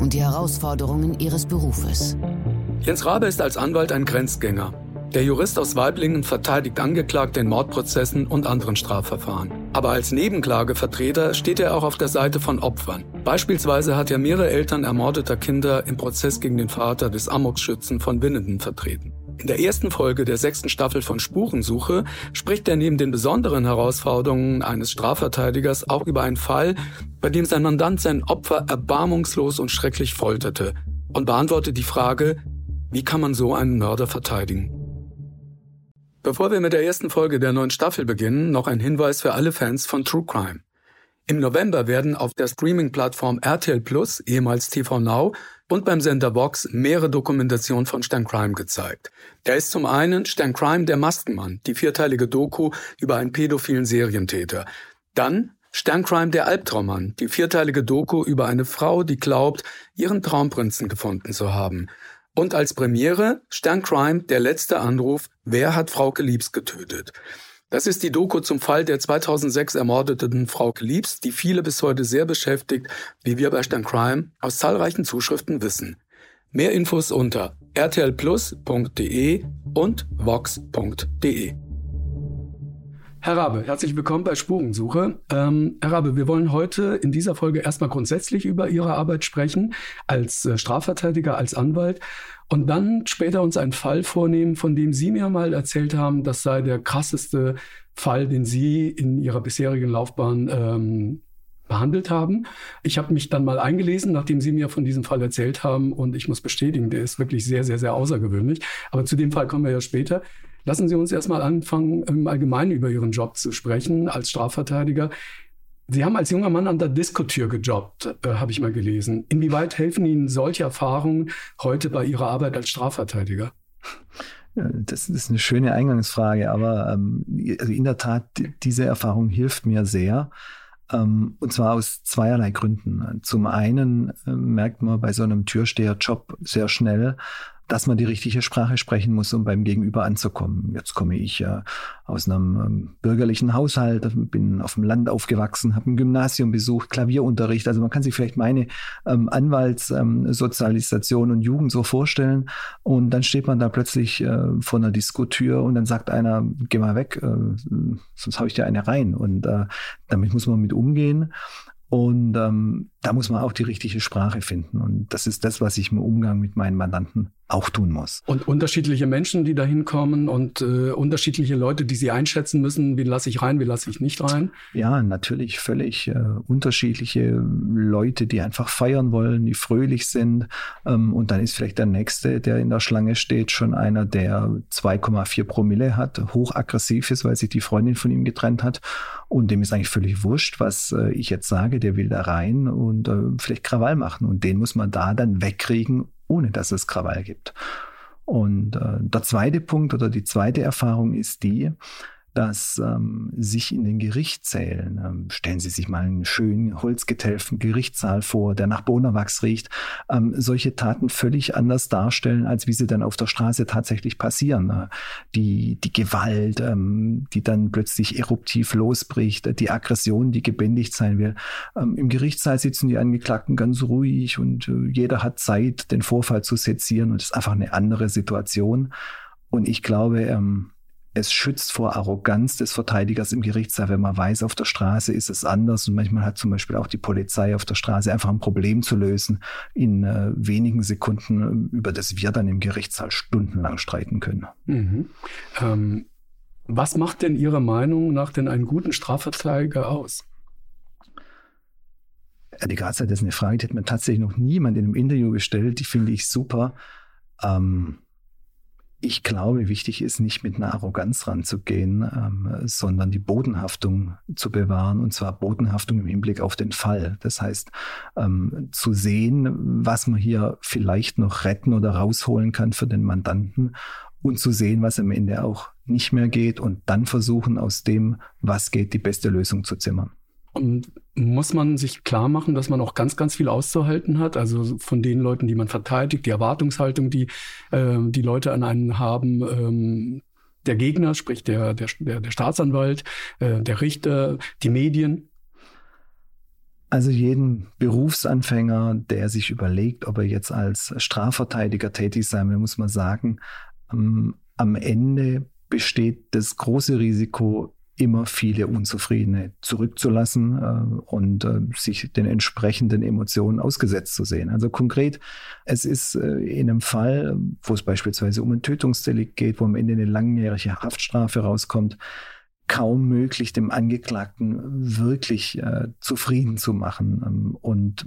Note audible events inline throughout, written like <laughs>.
und die Herausforderungen ihres Berufes. Jens Rabe ist als Anwalt ein Grenzgänger. Der Jurist aus Weiblingen verteidigt Angeklagte in Mordprozessen und anderen Strafverfahren. Aber als Nebenklagevertreter steht er auch auf der Seite von Opfern. Beispielsweise hat er mehrere Eltern ermordeter Kinder im Prozess gegen den Vater des Amokschützen von Winnenden vertreten. In der ersten Folge der sechsten Staffel von Spurensuche spricht er neben den besonderen Herausforderungen eines Strafverteidigers auch über einen Fall, bei dem sein Mandant sein Opfer erbarmungslos und schrecklich folterte und beantwortet die Frage, wie kann man so einen Mörder verteidigen? Bevor wir mit der ersten Folge der neuen Staffel beginnen, noch ein Hinweis für alle Fans von True Crime. Im November werden auf der Streaming-Plattform RTL Plus, ehemals TV Now, und beim Sender Vox mehrere Dokumentationen von Stan Crime gezeigt. Da ist zum einen Stan Crime der Maskenmann, die vierteilige Doku über einen pädophilen Serientäter. Dann Stan Crime der Albtraummann, die vierteilige Doku über eine Frau, die glaubt, ihren Traumprinzen gefunden zu haben. Und als Premiere Stern Crime, der letzte Anruf, wer hat Frauke Liebs getötet? Das ist die Doku zum Fall der 2006 ermordeten Frauke Liebs, die viele bis heute sehr beschäftigt, wie wir bei Stern Crime aus zahlreichen Zuschriften wissen. Mehr Infos unter rtlplus.de und vox.de. Herr Rabe, herzlich willkommen bei Spurensuche. Ähm, Herr Rabe, wir wollen heute in dieser Folge erstmal grundsätzlich über Ihre Arbeit sprechen, als äh, Strafverteidiger, als Anwalt und dann später uns einen Fall vornehmen, von dem Sie mir mal erzählt haben, das sei der krasseste Fall, den Sie in Ihrer bisherigen Laufbahn ähm, behandelt haben. Ich habe mich dann mal eingelesen, nachdem Sie mir von diesem Fall erzählt haben und ich muss bestätigen, der ist wirklich sehr, sehr, sehr außergewöhnlich. Aber zu dem Fall kommen wir ja später. Lassen Sie uns erstmal anfangen, im Allgemeinen über Ihren Job zu sprechen als Strafverteidiger. Sie haben als junger Mann an der Diskotür gejobbt, äh, habe ich mal gelesen. Inwieweit helfen Ihnen solche Erfahrungen heute bei Ihrer Arbeit als Strafverteidiger? Das ist eine schöne Eingangsfrage, aber ähm, also in der Tat, diese Erfahrung hilft mir sehr. Ähm, und zwar aus zweierlei Gründen. Zum einen äh, merkt man bei so einem Türsteherjob sehr schnell, dass man die richtige Sprache sprechen muss, um beim Gegenüber anzukommen. Jetzt komme ich äh, aus einem ähm, bürgerlichen Haushalt, bin auf dem Land aufgewachsen, habe ein Gymnasium besucht, Klavierunterricht. Also man kann sich vielleicht meine ähm, Anwaltssozialisation ähm, und Jugend so vorstellen. Und dann steht man da plötzlich äh, vor einer Diskotür und dann sagt einer, geh mal weg, äh, sonst habe ich dir eine rein. Und äh, damit muss man mit umgehen. Und ähm, da muss man auch die richtige Sprache finden. Und das ist das, was ich im Umgang mit meinen Mandanten auch tun muss. Und unterschiedliche Menschen, die da hinkommen und äh, unterschiedliche Leute, die sie einschätzen müssen, wie lasse ich rein, wie lasse ich nicht rein? Ja, natürlich völlig äh, unterschiedliche Leute, die einfach feiern wollen, die fröhlich sind. Ähm, und dann ist vielleicht der Nächste, der in der Schlange steht, schon einer, der 2,4 Promille hat, hochaggressiv ist, weil sich die Freundin von ihm getrennt hat. Und dem ist eigentlich völlig wurscht, was äh, ich jetzt sage. Der will da rein und äh, vielleicht Krawall machen. Und den muss man da dann wegkriegen, ohne dass es Krawall gibt. Und äh, der zweite Punkt oder die zweite Erfahrung ist die, dass ähm, sich in den Gerichtssälen, ähm, stellen Sie sich mal einen schönen holzgetelften Gerichtssaal vor, der nach Bonawachs riecht, ähm, solche Taten völlig anders darstellen, als wie sie dann auf der Straße tatsächlich passieren. Ne? Die, die Gewalt, ähm, die dann plötzlich eruptiv losbricht, die Aggression, die gebändigt sein will. Ähm, Im Gerichtssaal sitzen die Angeklagten ganz ruhig und äh, jeder hat Zeit, den Vorfall zu sezieren und es ist einfach eine andere Situation. Und ich glaube, ähm, es schützt vor Arroganz des Verteidigers im Gerichtssaal, wenn man weiß, auf der Straße ist es anders und manchmal hat zum Beispiel auch die Polizei auf der Straße einfach ein Problem zu lösen in äh, wenigen Sekunden, über das wir dann im Gerichtssaal stundenlang streiten können. Mhm. Ähm, was macht denn Ihrer Meinung nach denn einen guten Strafverteidiger aus? Die Grazia, das ist eine Frage, die hat mir tatsächlich noch niemand in einem Interview gestellt. Die finde ich super. Ähm, ich glaube, wichtig ist nicht mit einer Arroganz ranzugehen, ähm, sondern die Bodenhaftung zu bewahren und zwar Bodenhaftung im Hinblick auf den Fall. Das heißt, ähm, zu sehen, was man hier vielleicht noch retten oder rausholen kann für den Mandanten und zu sehen, was am Ende auch nicht mehr geht und dann versuchen, aus dem, was geht, die beste Lösung zu zimmern. Und muss man sich klar machen, dass man auch ganz, ganz viel auszuhalten hat. Also von den Leuten, die man verteidigt, die Erwartungshaltung, die äh, die Leute an einen haben, ähm, der Gegner, sprich der, der, der Staatsanwalt, äh, der Richter, die Medien. Also jeden Berufsanfänger, der sich überlegt, ob er jetzt als Strafverteidiger tätig sein will, muss man sagen, ähm, am Ende besteht das große Risiko, immer viele Unzufriedene zurückzulassen äh, und äh, sich den entsprechenden Emotionen ausgesetzt zu sehen. Also konkret, es ist äh, in einem Fall, wo es beispielsweise um ein Tötungsdelikt geht, wo am Ende eine langjährige Haftstrafe rauskommt, kaum möglich, dem Angeklagten wirklich äh, zufrieden zu machen. Ähm, und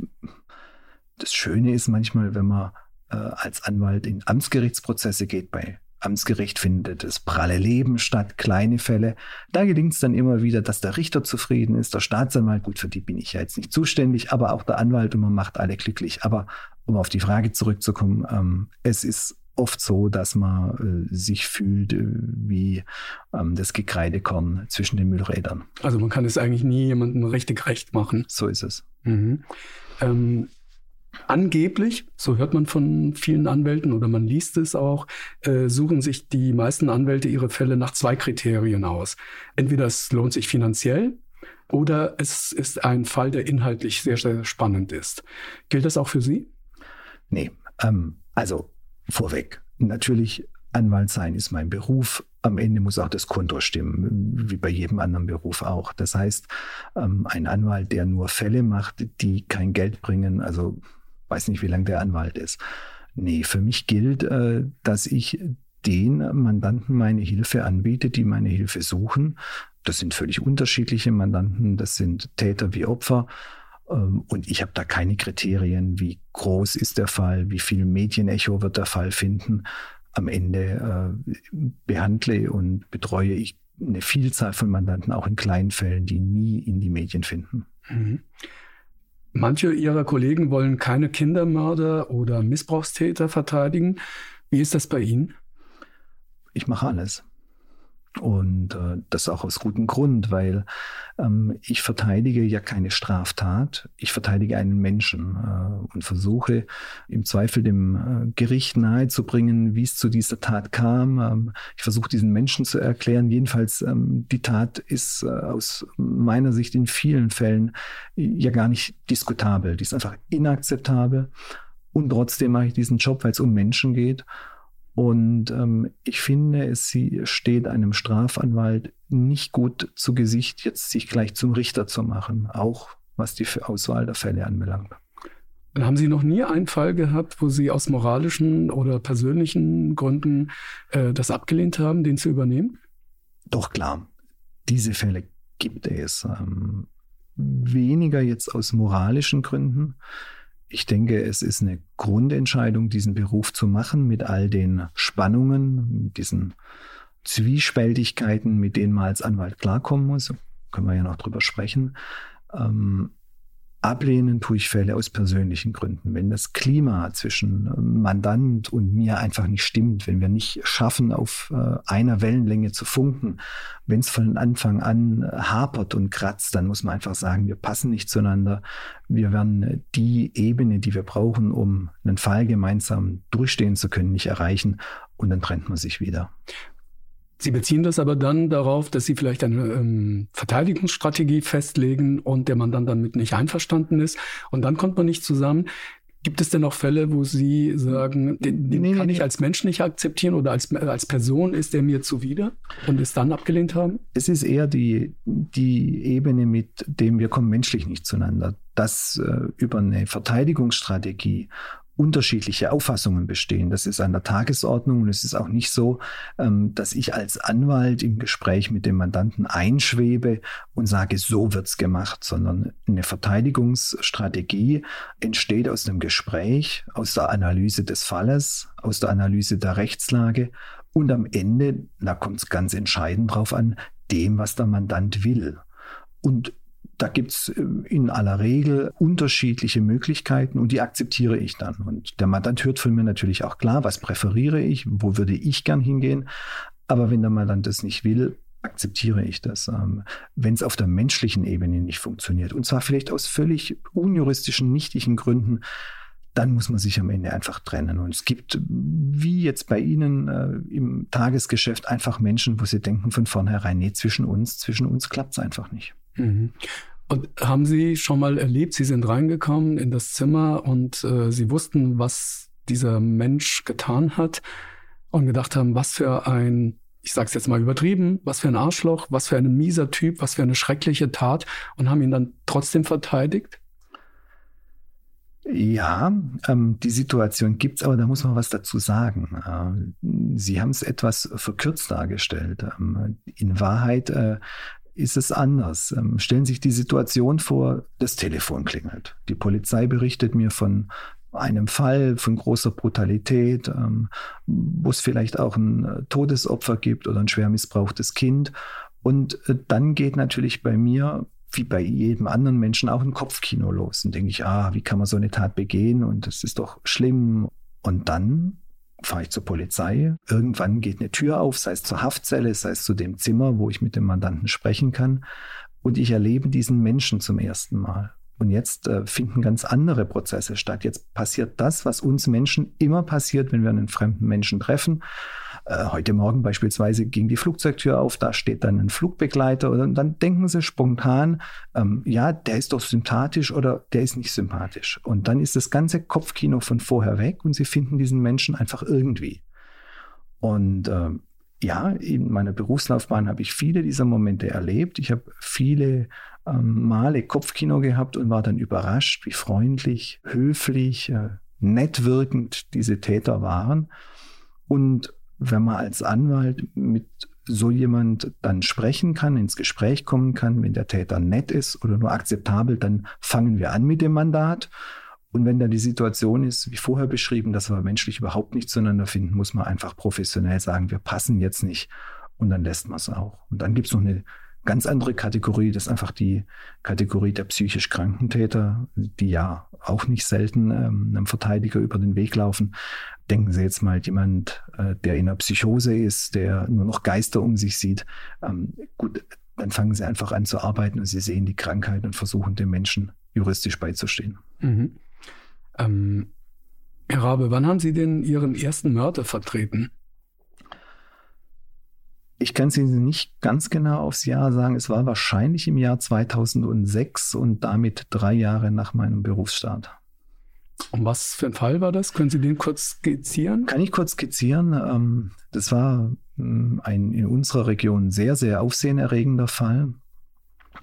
das Schöne ist manchmal, wenn man äh, als Anwalt in Amtsgerichtsprozesse geht bei Amtsgericht findet das pralle Leben statt, kleine Fälle. Da gelingt es dann immer wieder, dass der Richter zufrieden ist, der Staatsanwalt, gut, für die bin ich ja jetzt nicht zuständig, aber auch der Anwalt und man macht alle glücklich. Aber um auf die Frage zurückzukommen, ähm, es ist oft so, dass man äh, sich fühlt äh, wie ähm, das Gekreidekorn zwischen den Müllrädern. Also man kann es eigentlich nie jemandem richtig recht machen. So ist es. Mhm. Ähm, Angeblich, so hört man von vielen Anwälten oder man liest es auch, äh, suchen sich die meisten Anwälte ihre Fälle nach zwei Kriterien aus. Entweder es lohnt sich finanziell oder es ist ein Fall, der inhaltlich sehr, sehr spannend ist. Gilt das auch für Sie? Nee, ähm, also vorweg. Natürlich, Anwalt sein ist mein Beruf. Am Ende muss auch das Konto stimmen, wie bei jedem anderen Beruf auch. Das heißt, ähm, ein Anwalt, der nur Fälle macht, die kein Geld bringen, also weiß nicht, wie lang der Anwalt ist. Nee, für mich gilt, äh, dass ich den Mandanten meine Hilfe anbiete, die meine Hilfe suchen. Das sind völlig unterschiedliche Mandanten, das sind Täter wie Opfer. Ähm, und ich habe da keine Kriterien, wie groß ist der Fall, wie viel Medienecho wird der Fall finden. Am Ende äh, behandle und betreue ich eine Vielzahl von Mandanten, auch in kleinen Fällen, die nie in die Medien finden. Mhm. Manche ihrer Kollegen wollen keine Kindermörder oder Missbrauchstäter verteidigen. Wie ist das bei Ihnen? Ich mache alles. Und äh, das auch aus gutem Grund, weil ähm, ich verteidige ja keine Straftat, ich verteidige einen Menschen äh, und versuche im Zweifel dem äh, Gericht nahezubringen, wie es zu dieser Tat kam. Ähm, ich versuche diesen Menschen zu erklären. Jedenfalls, ähm, die Tat ist äh, aus meiner Sicht in vielen Fällen ja gar nicht diskutabel. Die ist einfach inakzeptabel. Und trotzdem mache ich diesen Job, weil es um Menschen geht. Und ähm, ich finde, es steht einem Strafanwalt nicht gut zu Gesicht, jetzt sich gleich zum Richter zu machen, auch was die Auswahl der Fälle anbelangt. Haben Sie noch nie einen Fall gehabt, wo Sie aus moralischen oder persönlichen Gründen äh, das abgelehnt haben, den zu übernehmen? Doch klar, diese Fälle gibt es. Ähm, weniger jetzt aus moralischen Gründen, ich denke, es ist eine Grundentscheidung, diesen Beruf zu machen mit all den Spannungen, mit diesen Zwiespältigkeiten, mit denen man als Anwalt klarkommen muss. Können wir ja noch drüber sprechen. Ähm, Ablehnen tue ich Fälle aus persönlichen Gründen. Wenn das Klima zwischen ähm, Mandant und mir einfach nicht stimmt, wenn wir nicht schaffen, auf äh, einer Wellenlänge zu funken, wenn es von Anfang an hapert und kratzt, dann muss man einfach sagen, wir passen nicht zueinander. Wir werden die Ebene, die wir brauchen, um einen Fall gemeinsam durchstehen zu können, nicht erreichen und dann trennt man sich wieder. Sie beziehen das aber dann darauf, dass Sie vielleicht eine ähm, Verteidigungsstrategie festlegen und der Mandant damit nicht einverstanden ist und dann kommt man nicht zusammen. Gibt es denn auch Fälle, wo Sie sagen, den, den nee, kann nee, ich als Mensch nicht akzeptieren oder als, als Person ist der mir zuwider und es dann abgelehnt haben? Es ist eher die, die Ebene, mit dem wir kommen menschlich nicht zueinander. Dass äh, über eine Verteidigungsstrategie unterschiedliche Auffassungen bestehen. Das ist an der Tagesordnung und es ist auch nicht so, ähm, dass ich als Anwalt im Gespräch mit dem Mandanten einschwebe und sage, so wird's gemacht, sondern eine Verteidigungsstrategie entsteht aus dem Gespräch, aus der Analyse des Falles, aus der Analyse der Rechtslage Und am Ende, da kommt es ganz entscheidend drauf an, dem, was der Mandant will. Und da gibt es äh, in aller Regel unterschiedliche Möglichkeiten und die akzeptiere ich dann. Und der Mandant hört von mir natürlich auch klar, was präferiere ich, wo würde ich gern hingehen. Aber wenn der Mandant das nicht will, akzeptiere ich das, ähm, wenn es auf der menschlichen Ebene nicht funktioniert. Und zwar vielleicht aus völlig unjuristischen, nichtigen Gründen, dann muss man sich am Ende einfach trennen. Und es gibt, wie jetzt bei Ihnen äh, im Tagesgeschäft, einfach Menschen, wo Sie denken von vornherein, nee, zwischen uns, zwischen uns klappt es einfach nicht. Mhm. Und haben Sie schon mal erlebt, Sie sind reingekommen in das Zimmer und äh, Sie wussten, was dieser Mensch getan hat und gedacht haben, was für ein ich sage es jetzt mal übertrieben, was für ein Arschloch, was für ein mieser Typ, was für eine schreckliche Tat und haben ihn dann trotzdem verteidigt? Ja, ähm, die Situation gibt's, aber da muss man was dazu sagen. Äh, Sie haben es etwas verkürzt dargestellt. Ähm, in Wahrheit äh, ist es anders. Ähm, stellen Sie sich die Situation vor, das Telefon klingelt. Die Polizei berichtet mir von einem Fall von großer Brutalität, ähm, wo es vielleicht auch ein äh, Todesopfer gibt oder ein schwer missbrauchtes Kind. Und äh, dann geht natürlich bei mir, wie bei jedem anderen Menschen, auch ein Kopfkino los. Und denke ich, ah, wie kann man so eine Tat begehen? Und das ist doch schlimm. Und dann fahre ich zur Polizei. Irgendwann geht eine Tür auf, sei es zur Haftzelle, sei es zu dem Zimmer, wo ich mit dem Mandanten sprechen kann. Und ich erlebe diesen Menschen zum ersten Mal. Und jetzt äh, finden ganz andere Prozesse statt. Jetzt passiert das, was uns Menschen immer passiert, wenn wir einen fremden Menschen treffen. Äh, heute Morgen beispielsweise ging die Flugzeugtür auf, da steht dann ein Flugbegleiter und dann denken sie spontan, ähm, ja, der ist doch sympathisch oder der ist nicht sympathisch. Und dann ist das ganze Kopfkino von vorher weg und sie finden diesen Menschen einfach irgendwie. Und ähm, ja, in meiner Berufslaufbahn habe ich viele dieser Momente erlebt. Ich habe viele ähm, Male Kopfkino gehabt und war dann überrascht, wie freundlich, höflich, äh, nett wirkend diese Täter waren. Und wenn man als Anwalt mit so jemand dann sprechen kann, ins Gespräch kommen kann, wenn der Täter nett ist oder nur akzeptabel, dann fangen wir an mit dem Mandat. Und wenn dann die Situation ist, wie vorher beschrieben, dass wir menschlich überhaupt nicht zueinander finden, muss man einfach professionell sagen, wir passen jetzt nicht. Und dann lässt man es auch. Und dann gibt es noch eine ganz andere Kategorie, das ist einfach die Kategorie der psychisch kranken Täter, die ja auch nicht selten ähm, einem Verteidiger über den Weg laufen. Denken Sie jetzt mal jemand, äh, der in einer Psychose ist, der nur noch Geister um sich sieht. Ähm, gut, dann fangen Sie einfach an zu arbeiten und Sie sehen die Krankheit und versuchen dem Menschen juristisch beizustehen. Mhm. Ähm, Herr Rabe, wann haben Sie denn Ihren ersten Mörder vertreten? Ich kann es Ihnen nicht ganz genau aufs Jahr sagen. Es war wahrscheinlich im Jahr 2006 und damit drei Jahre nach meinem Berufsstart. Und was für ein Fall war das? Können Sie den kurz skizzieren? Kann ich kurz skizzieren. Ähm, das war ähm, ein in unserer Region sehr, sehr aufsehenerregender Fall.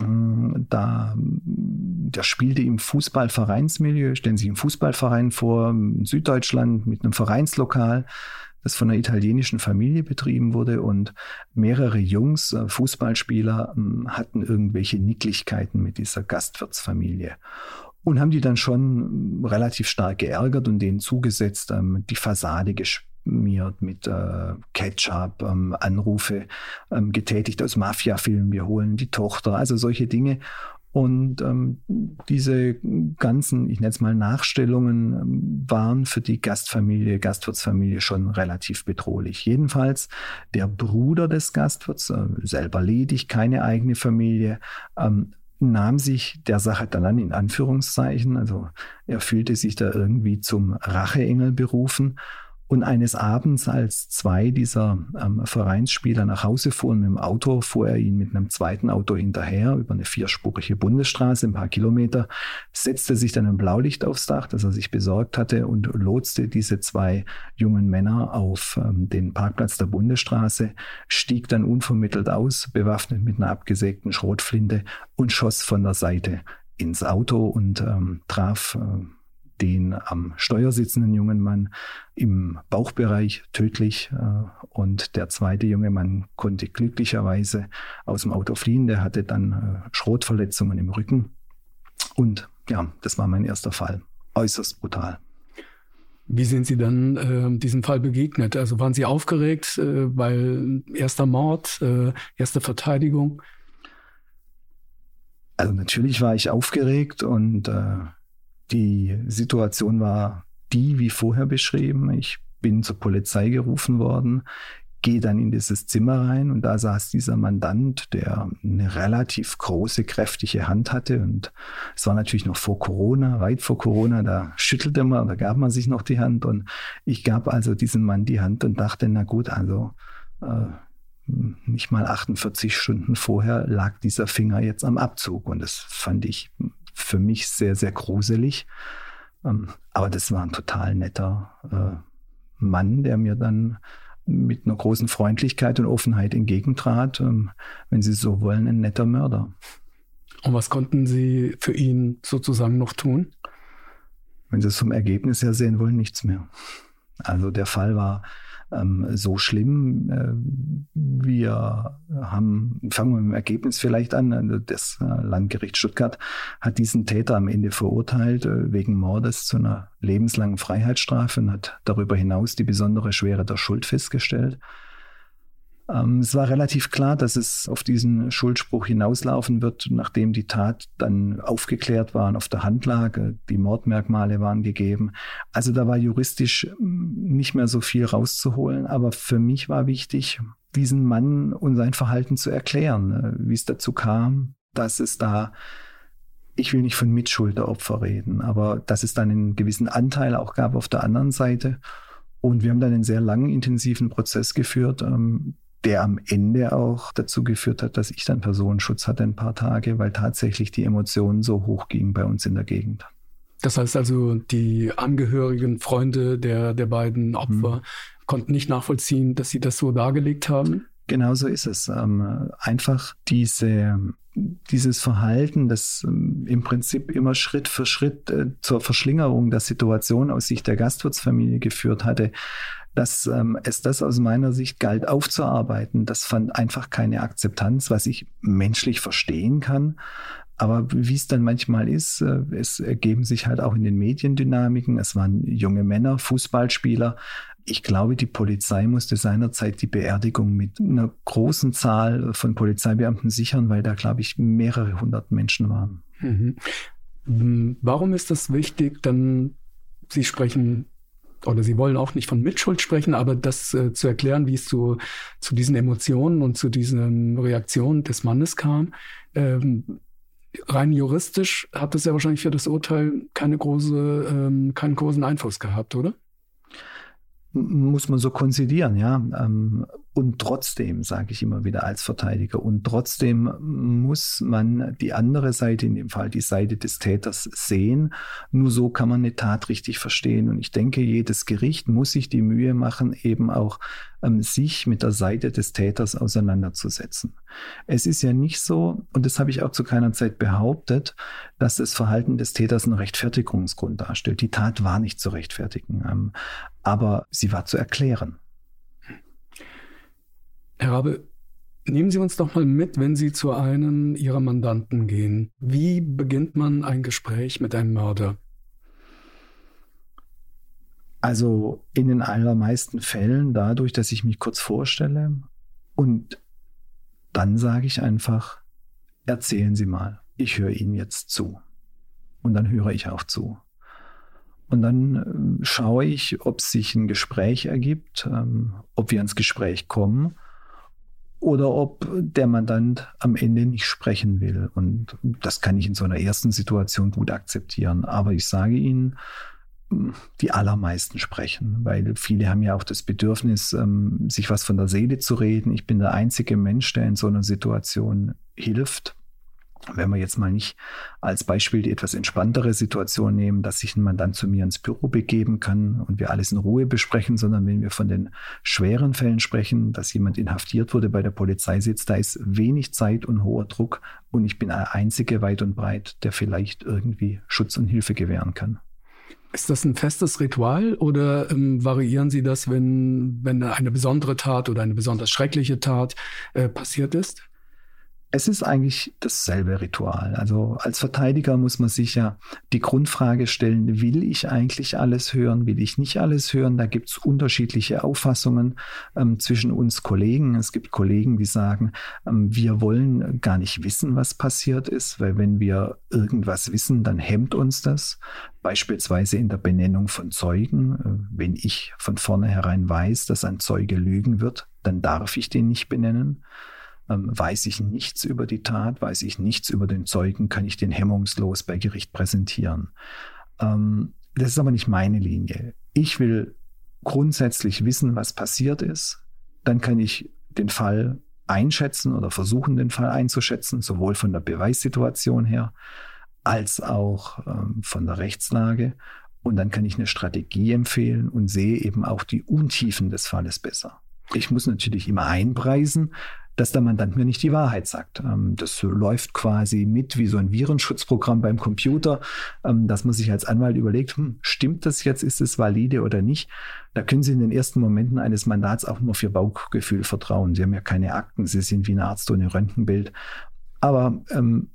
Ähm, da, der spielte im Fußballvereinsmilieu. Stellen Sie sich einen Fußballverein vor, in Süddeutschland mit einem Vereinslokal das von einer italienischen Familie betrieben wurde und mehrere Jungs, äh, Fußballspieler, ähm, hatten irgendwelche Nicklichkeiten mit dieser Gastwirtsfamilie und haben die dann schon ähm, relativ stark geärgert und denen zugesetzt, ähm, die Fassade geschmiert mit äh, Ketchup, Anrufe getätigt aus Mafia-Filmen, wir holen die Tochter, also solche Dinge. Und ähm, diese ganzen, ich nenne es mal Nachstellungen, ähm, waren für die Gastfamilie, Gastwirtsfamilie schon relativ bedrohlich. Jedenfalls der Bruder des Gastwirts, äh, selber ledig, keine eigene Familie, ähm, nahm sich der Sache dann an, in Anführungszeichen. Also er fühlte sich da irgendwie zum Racheengel berufen und eines Abends, als zwei dieser ähm, Vereinsspieler nach Hause fuhren mit dem Auto, fuhr er ihnen mit einem zweiten Auto hinterher über eine vierspurige Bundesstraße, ein paar Kilometer, setzte sich dann ein Blaulicht aufs Dach, das er sich besorgt hatte, und lotste diese zwei jungen Männer auf ähm, den Parkplatz der Bundesstraße, stieg dann unvermittelt aus, bewaffnet mit einer abgesägten Schrotflinte und schoss von der Seite ins Auto und ähm, traf äh, den am Steuer sitzenden jungen Mann im Bauchbereich tödlich. Äh, und der zweite junge Mann konnte glücklicherweise aus dem Auto fliehen. Der hatte dann äh, Schrotverletzungen im Rücken. Und ja, das war mein erster Fall. Äußerst brutal. Wie sind Sie dann äh, diesem Fall begegnet? Also waren Sie aufgeregt, äh, weil erster Mord, äh, erste Verteidigung? Also natürlich war ich aufgeregt und äh, die Situation war die wie vorher beschrieben. Ich bin zur Polizei gerufen worden gehe dann in dieses Zimmer rein und da saß dieser Mandant, der eine relativ große, kräftige Hand hatte. Und es war natürlich noch vor Corona, weit vor Corona, da schüttelte man, da gab man sich noch die Hand. Und ich gab also diesem Mann die Hand und dachte, na gut, also äh, nicht mal 48 Stunden vorher lag dieser Finger jetzt am Abzug. Und das fand ich für mich sehr, sehr gruselig. Ähm, aber das war ein total netter äh, Mann, der mir dann mit einer großen Freundlichkeit und Offenheit entgegentrat. Ähm, wenn Sie so wollen, ein netter Mörder. Und was konnten Sie für ihn sozusagen noch tun? Wenn Sie es vom Ergebnis her sehen wollen, nichts mehr. Also der Fall war ähm, so schlimm. Äh, wir haben, fangen wir mit dem Ergebnis vielleicht an. Also das äh, Landgericht Stuttgart hat diesen Täter am Ende verurteilt äh, wegen Mordes zu einer lebenslangen Freiheitsstrafe und hat darüber hinaus die besondere Schwere der Schuld festgestellt. Ähm, es war relativ klar, dass es auf diesen Schuldspruch hinauslaufen wird, nachdem die Tat dann aufgeklärt war und auf der Hand lag. Die Mordmerkmale waren gegeben. Also da war juristisch hm, nicht mehr so viel rauszuholen. Aber für mich war wichtig, diesen Mann und sein Verhalten zu erklären, äh, wie es dazu kam, dass es da ich will nicht von Mitschuld der Opfer reden, aber dass es dann einen gewissen Anteil auch gab auf der anderen Seite. Und wir haben dann einen sehr langen, intensiven Prozess geführt, ähm, der am Ende auch dazu geführt hat, dass ich dann Personenschutz hatte ein paar Tage, weil tatsächlich die Emotionen so hoch gingen bei uns in der Gegend. Das heißt also, die Angehörigen, Freunde der, der beiden Opfer hm. konnten nicht nachvollziehen, dass sie das so dargelegt haben? Genau so ist es. Ähm, einfach diese, dieses Verhalten, das ähm, im Prinzip immer Schritt für Schritt äh, zur Verschlingerung der Situation aus Sicht der Gastwirtsfamilie geführt hatte, dass ähm, es das aus meiner Sicht galt aufzuarbeiten. Das fand einfach keine Akzeptanz, was ich menschlich verstehen kann. Aber wie es dann manchmal ist, äh, es ergeben sich halt auch in den Mediendynamiken. Es waren junge Männer, Fußballspieler. Ich glaube, die Polizei musste seinerzeit die Beerdigung mit einer großen Zahl von Polizeibeamten sichern, weil da, glaube ich, mehrere hundert Menschen waren. Mhm. Warum ist das wichtig? Dann Sie sprechen oder sie wollen auch nicht von Mitschuld sprechen, aber das äh, zu erklären, wie es zu, zu diesen Emotionen und zu diesen Reaktionen des Mannes kam. Ähm, rein juristisch hat das ja wahrscheinlich für das Urteil keine große, ähm, keinen großen Einfluss gehabt, oder? muss man so konzidieren, ja. Ähm, und trotzdem, sage ich immer wieder als Verteidiger, und trotzdem muss man die andere Seite, in dem Fall die Seite des Täters, sehen. Nur so kann man eine Tat richtig verstehen. Und ich denke, jedes Gericht muss sich die Mühe machen, eben auch ähm, sich mit der Seite des Täters auseinanderzusetzen. Es ist ja nicht so, und das habe ich auch zu keiner Zeit behauptet, dass das Verhalten des Täters einen Rechtfertigungsgrund darstellt. Die Tat war nicht zu rechtfertigen, ähm, aber sie war zu erklären. Herr Rabe, nehmen Sie uns doch mal mit, wenn Sie zu einem Ihrer Mandanten gehen. Wie beginnt man ein Gespräch mit einem Mörder? Also in den allermeisten Fällen dadurch, dass ich mich kurz vorstelle und dann sage ich einfach, erzählen Sie mal, ich höre Ihnen jetzt zu. Und dann höre ich auch zu. Und dann äh, schaue ich, ob sich ein Gespräch ergibt, ähm, ob wir ins Gespräch kommen oder ob der Mandant am Ende nicht sprechen will. Und das kann ich in so einer ersten Situation gut akzeptieren. Aber ich sage Ihnen, die allermeisten sprechen, weil viele haben ja auch das Bedürfnis, ähm, sich was von der Seele zu reden. Ich bin der einzige Mensch, der in so einer Situation hilft. Wenn wir jetzt mal nicht als Beispiel die etwas entspanntere Situation nehmen, dass sich ein Mandant zu mir ins Büro begeben kann und wir alles in Ruhe besprechen, sondern wenn wir von den schweren Fällen sprechen, dass jemand inhaftiert wurde, bei der Polizei sitzt, da ist wenig Zeit und hoher Druck und ich bin der Einzige weit und breit, der vielleicht irgendwie Schutz und Hilfe gewähren kann. Ist das ein festes Ritual oder ähm, variieren Sie das, wenn, wenn eine besondere Tat oder eine besonders schreckliche Tat äh, passiert ist? Es ist eigentlich dasselbe Ritual. Also als Verteidiger muss man sich ja die Grundfrage stellen, will ich eigentlich alles hören, will ich nicht alles hören? Da gibt es unterschiedliche Auffassungen ähm, zwischen uns Kollegen. Es gibt Kollegen, die sagen, ähm, wir wollen gar nicht wissen, was passiert ist, weil wenn wir irgendwas wissen, dann hemmt uns das. Beispielsweise in der Benennung von Zeugen. Äh, wenn ich von vornherein weiß, dass ein Zeuge lügen wird, dann darf ich den nicht benennen. Ähm, weiß ich nichts über die Tat, weiß ich nichts über den Zeugen, kann ich den hemmungslos bei Gericht präsentieren. Ähm, das ist aber nicht meine Linie. Ich will grundsätzlich wissen, was passiert ist. Dann kann ich den Fall einschätzen oder versuchen, den Fall einzuschätzen, sowohl von der Beweissituation her als auch ähm, von der Rechtslage. Und dann kann ich eine Strategie empfehlen und sehe eben auch die Untiefen des Falles besser. Ich muss natürlich immer einpreisen, dass der Mandant mir nicht die Wahrheit sagt. Ähm, das läuft quasi mit wie so ein Virenschutzprogramm beim Computer, ähm, dass man sich als Anwalt überlegt, hm, stimmt das jetzt, ist es valide oder nicht? Da können Sie in den ersten Momenten eines Mandats auch nur für Bauchgefühl vertrauen. Sie haben ja keine Akten, Sie sind wie ein Arzt ohne Röntgenbild. Aber ähm,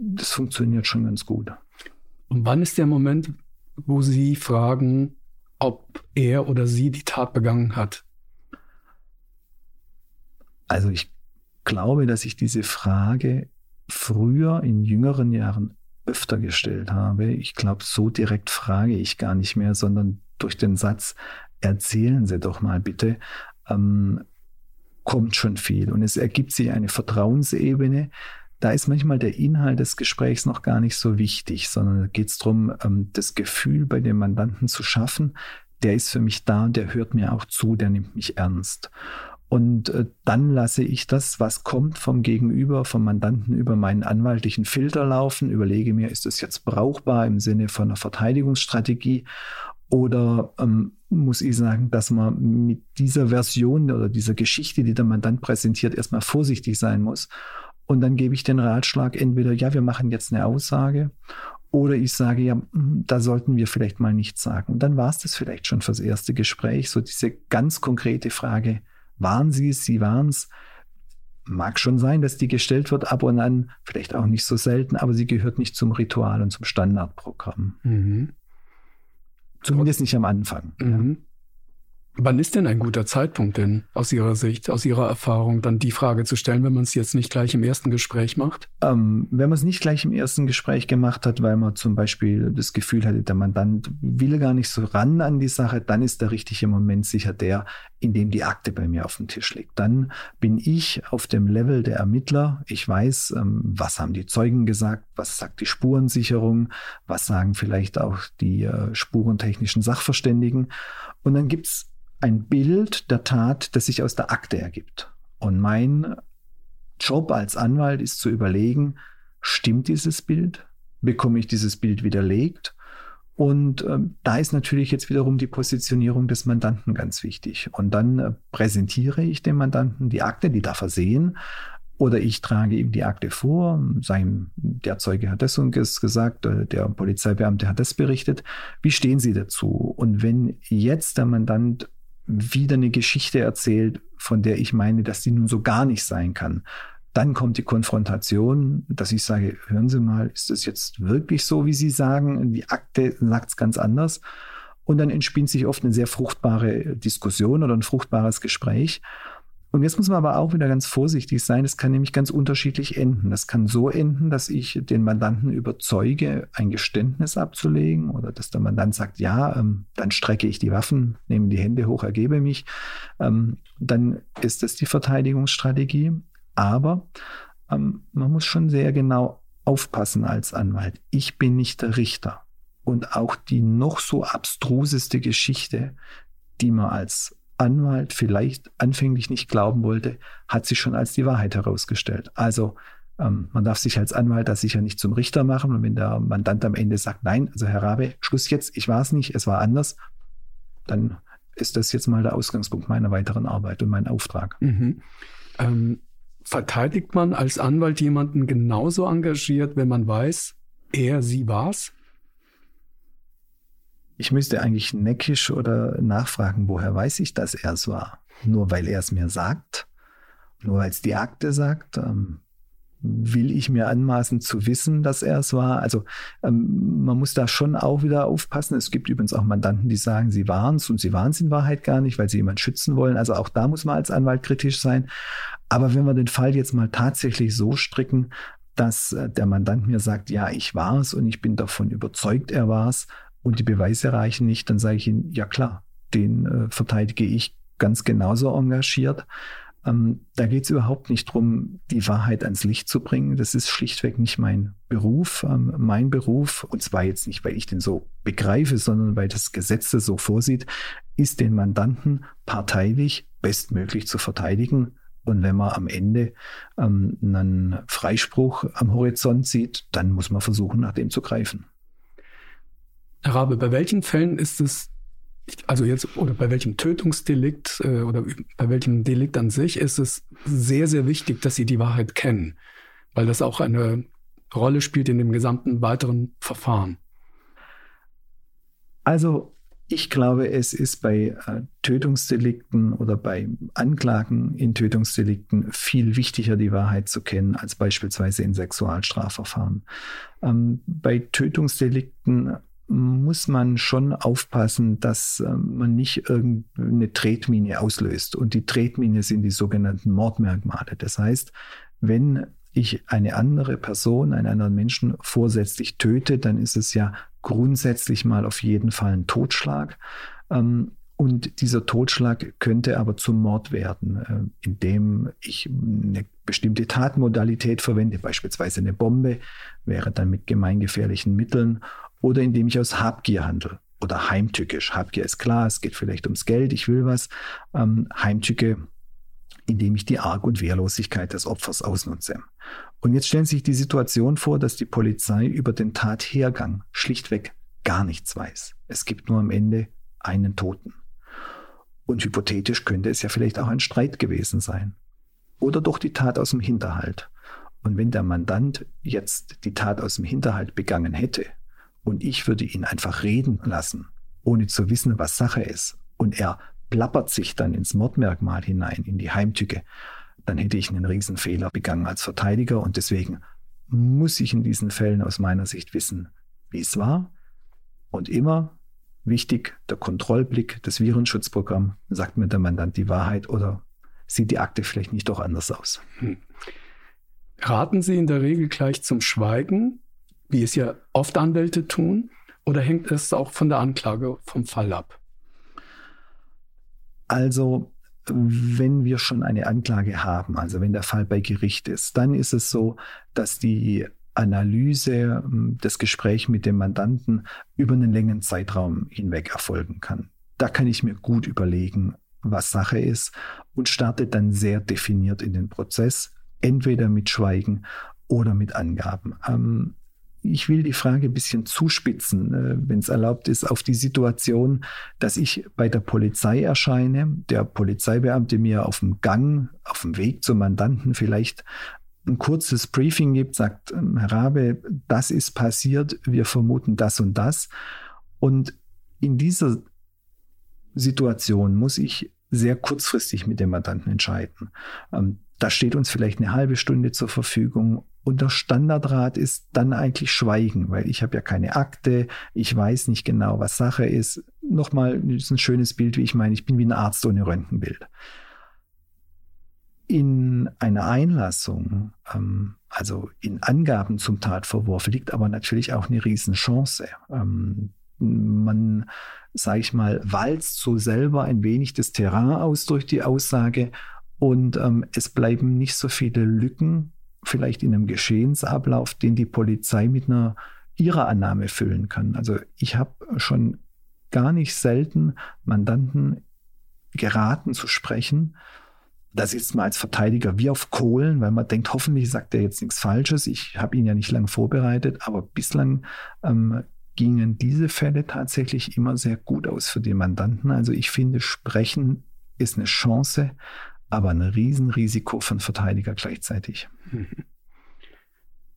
das funktioniert schon ganz gut. Und wann ist der Moment, wo Sie fragen, ob er oder sie die Tat begangen hat? Also ich glaube, dass ich diese Frage früher in jüngeren Jahren öfter gestellt habe. Ich glaube, so direkt frage ich gar nicht mehr, sondern durch den Satz, erzählen Sie doch mal bitte, ähm, kommt schon viel. Und es ergibt sich eine Vertrauensebene. Da ist manchmal der Inhalt des Gesprächs noch gar nicht so wichtig, sondern geht es darum, ähm, das Gefühl bei dem Mandanten zu schaffen, der ist für mich da, der hört mir auch zu, der nimmt mich ernst. Und äh, dann lasse ich das, was kommt vom Gegenüber, vom Mandanten über meinen anwaltlichen Filter laufen, überlege mir, ist das jetzt brauchbar im Sinne von einer Verteidigungsstrategie oder ähm, muss ich sagen, dass man mit dieser Version oder dieser Geschichte, die der Mandant präsentiert, erstmal vorsichtig sein muss. Und dann gebe ich den Ratschlag entweder, ja, wir machen jetzt eine Aussage oder ich sage, ja, hm, da sollten wir vielleicht mal nichts sagen. Und dann war es das vielleicht schon fürs erste Gespräch, so diese ganz konkrete Frage, waren sie es, sie waren es. Mag schon sein, dass die gestellt wird ab und an, vielleicht auch nicht so selten, aber sie gehört nicht zum Ritual und zum Standardprogramm. Mhm. Zumindest nicht am Anfang. Mhm. Wann ist denn ein guter Zeitpunkt denn aus Ihrer Sicht, aus Ihrer Erfahrung, dann die Frage zu stellen, wenn man es jetzt nicht gleich im ersten Gespräch macht? Ähm, wenn man es nicht gleich im ersten Gespräch gemacht hat, weil man zum Beispiel das Gefühl hatte, der Mandant will gar nicht so ran an die Sache, dann ist der richtige Moment sicher der, in dem die Akte bei mir auf dem Tisch liegt. Dann bin ich auf dem Level der Ermittler. Ich weiß, ähm, was haben die Zeugen gesagt, was sagt die Spurensicherung, was sagen vielleicht auch die äh, spurentechnischen Sachverständigen. Und dann gibt's ein Bild der Tat, das sich aus der Akte ergibt. Und mein Job als Anwalt ist zu überlegen, stimmt dieses Bild? Bekomme ich dieses Bild widerlegt? Und äh, da ist natürlich jetzt wiederum die Positionierung des Mandanten ganz wichtig. Und dann äh, präsentiere ich dem Mandanten die Akte, die darf er sehen. Oder ich trage ihm die Akte vor, ihm, der Zeuge hat das und das gesagt, äh, der Polizeibeamte hat das berichtet. Wie stehen Sie dazu? Und wenn jetzt der Mandant wieder eine Geschichte erzählt, von der ich meine, dass die nun so gar nicht sein kann. Dann kommt die Konfrontation, dass ich sage, hören Sie mal, ist das jetzt wirklich so, wie Sie sagen? Die Akte sagt es ganz anders. Und dann entspinnt sich oft eine sehr fruchtbare Diskussion oder ein fruchtbares Gespräch. Und jetzt muss man aber auch wieder ganz vorsichtig sein. Es kann nämlich ganz unterschiedlich enden. Das kann so enden, dass ich den Mandanten überzeuge, ein Geständnis abzulegen oder dass der Mandant sagt, ja, ähm, dann strecke ich die Waffen, nehme die Hände hoch, ergebe mich. Ähm, dann ist das die Verteidigungsstrategie. Aber ähm, man muss schon sehr genau aufpassen als Anwalt. Ich bin nicht der Richter. Und auch die noch so abstruseste Geschichte, die man als Anwalt vielleicht anfänglich nicht glauben wollte, hat sich schon als die Wahrheit herausgestellt. Also ähm, man darf sich als Anwalt das sicher nicht zum Richter machen. Und wenn der Mandant am Ende sagt, nein, also Herr Rabe, Schluss jetzt, ich war es nicht, es war anders, dann ist das jetzt mal der Ausgangspunkt meiner weiteren Arbeit und mein Auftrag. Mhm. Ähm, verteidigt man als Anwalt jemanden genauso engagiert, wenn man weiß, er, sie war's? Ich müsste eigentlich neckisch oder nachfragen, woher weiß ich, dass er es war? Nur weil er es mir sagt? Nur weil es die Akte sagt? Ähm, will ich mir anmaßen zu wissen, dass er es war? Also ähm, man muss da schon auch wieder aufpassen. Es gibt übrigens auch Mandanten, die sagen, sie waren es und sie waren es in Wahrheit gar nicht, weil sie jemand schützen wollen. Also auch da muss man als Anwalt kritisch sein. Aber wenn wir den Fall jetzt mal tatsächlich so stricken, dass äh, der Mandant mir sagt, ja, ich war es und ich bin davon überzeugt, er war es und die Beweise reichen nicht, dann sage ich ihm, ja klar, den äh, verteidige ich ganz genauso engagiert. Ähm, da geht es überhaupt nicht darum, die Wahrheit ans Licht zu bringen. Das ist schlichtweg nicht mein Beruf. Ähm, mein Beruf, und zwar jetzt nicht, weil ich den so begreife, sondern weil das Gesetz das so vorsieht, ist den Mandanten parteilich bestmöglich zu verteidigen. Und wenn man am Ende ähm, einen Freispruch am Horizont sieht, dann muss man versuchen, nach dem zu greifen. Herr Rabe, bei welchen Fällen ist es also jetzt, oder bei welchem Tötungsdelikt äh, oder bei welchem Delikt an sich ist es sehr, sehr wichtig, dass Sie die Wahrheit kennen, weil das auch eine Rolle spielt in dem gesamten weiteren Verfahren. Also ich glaube, es ist bei äh, Tötungsdelikten oder bei Anklagen in Tötungsdelikten viel wichtiger, die Wahrheit zu kennen, als beispielsweise in Sexualstrafverfahren. Ähm, bei Tötungsdelikten muss man schon aufpassen, dass äh, man nicht irgendeine Tretmine auslöst. Und die Tretmine sind die sogenannten Mordmerkmale. Das heißt, wenn ich eine andere Person, einen anderen Menschen vorsätzlich töte, dann ist es ja grundsätzlich mal auf jeden Fall ein Totschlag. Ähm, und dieser Totschlag könnte aber zum Mord werden, äh, indem ich eine bestimmte Tatmodalität verwende, beispielsweise eine Bombe, wäre dann mit gemeingefährlichen Mitteln oder indem ich aus Habgier handle oder heimtückisch. Habgier ist klar, es geht vielleicht ums Geld, ich will was. Ähm, Heimtücke, indem ich die Arg- und Wehrlosigkeit des Opfers ausnutze. Und jetzt stellen Sie sich die Situation vor, dass die Polizei über den Tathergang schlichtweg gar nichts weiß. Es gibt nur am Ende einen Toten. Und hypothetisch könnte es ja vielleicht auch ein Streit gewesen sein. Oder doch die Tat aus dem Hinterhalt. Und wenn der Mandant jetzt die Tat aus dem Hinterhalt begangen hätte und ich würde ihn einfach reden lassen, ohne zu wissen, was Sache ist, und er plappert sich dann ins Mordmerkmal hinein, in die Heimtücke, dann hätte ich einen Riesenfehler begangen als Verteidiger. Und deswegen muss ich in diesen Fällen aus meiner Sicht wissen, wie es war. Und immer wichtig, der Kontrollblick, das Virenschutzprogramm, sagt mir der Mandant die Wahrheit oder sieht die Akte vielleicht nicht doch anders aus. Hm. Raten Sie in der Regel gleich zum Schweigen wie es ja oft Anwälte tun, oder hängt es auch von der Anklage vom Fall ab? Also, wenn wir schon eine Anklage haben, also wenn der Fall bei Gericht ist, dann ist es so, dass die Analyse, hm, das Gespräch mit dem Mandanten über einen längeren Zeitraum hinweg erfolgen kann. Da kann ich mir gut überlegen, was Sache ist und starte dann sehr definiert in den Prozess, entweder mit Schweigen oder mit Angaben. Ähm, ich will die Frage ein bisschen zuspitzen, äh, wenn es erlaubt ist, auf die Situation, dass ich bei der Polizei erscheine, der Polizeibeamte mir auf dem Gang, auf dem Weg zum Mandanten vielleicht ein kurzes Briefing gibt, sagt, ähm, Herr Rabe, das ist passiert, wir vermuten das und das. Und in dieser Situation muss ich sehr kurzfristig mit dem Mandanten entscheiden. Ähm, da steht uns vielleicht eine halbe Stunde zur Verfügung und der Standardrat ist dann eigentlich Schweigen, weil ich habe ja keine Akte, ich weiß nicht genau, was Sache ist. Nochmal ist ein schönes Bild, wie ich meine, ich bin wie ein Arzt ohne Röntgenbild. In einer Einlassung, ähm, also in Angaben zum Tatvorwurf, liegt aber natürlich auch eine Riesenchance. Ähm, man, sage ich mal, walzt so selber ein wenig das Terrain aus durch die Aussage und ähm, es bleiben nicht so viele Lücken vielleicht in einem Geschehensablauf, den die Polizei mit einer ihrer Annahme füllen kann. Also ich habe schon gar nicht selten Mandanten geraten zu sprechen. Da sitzt man als Verteidiger wie auf Kohlen, weil man denkt, hoffentlich sagt er jetzt nichts Falsches. Ich habe ihn ja nicht lange vorbereitet, aber bislang ähm, gingen diese Fälle tatsächlich immer sehr gut aus für den Mandanten. Also ich finde, Sprechen ist eine Chance, aber ein Riesenrisiko für einen Verteidiger gleichzeitig.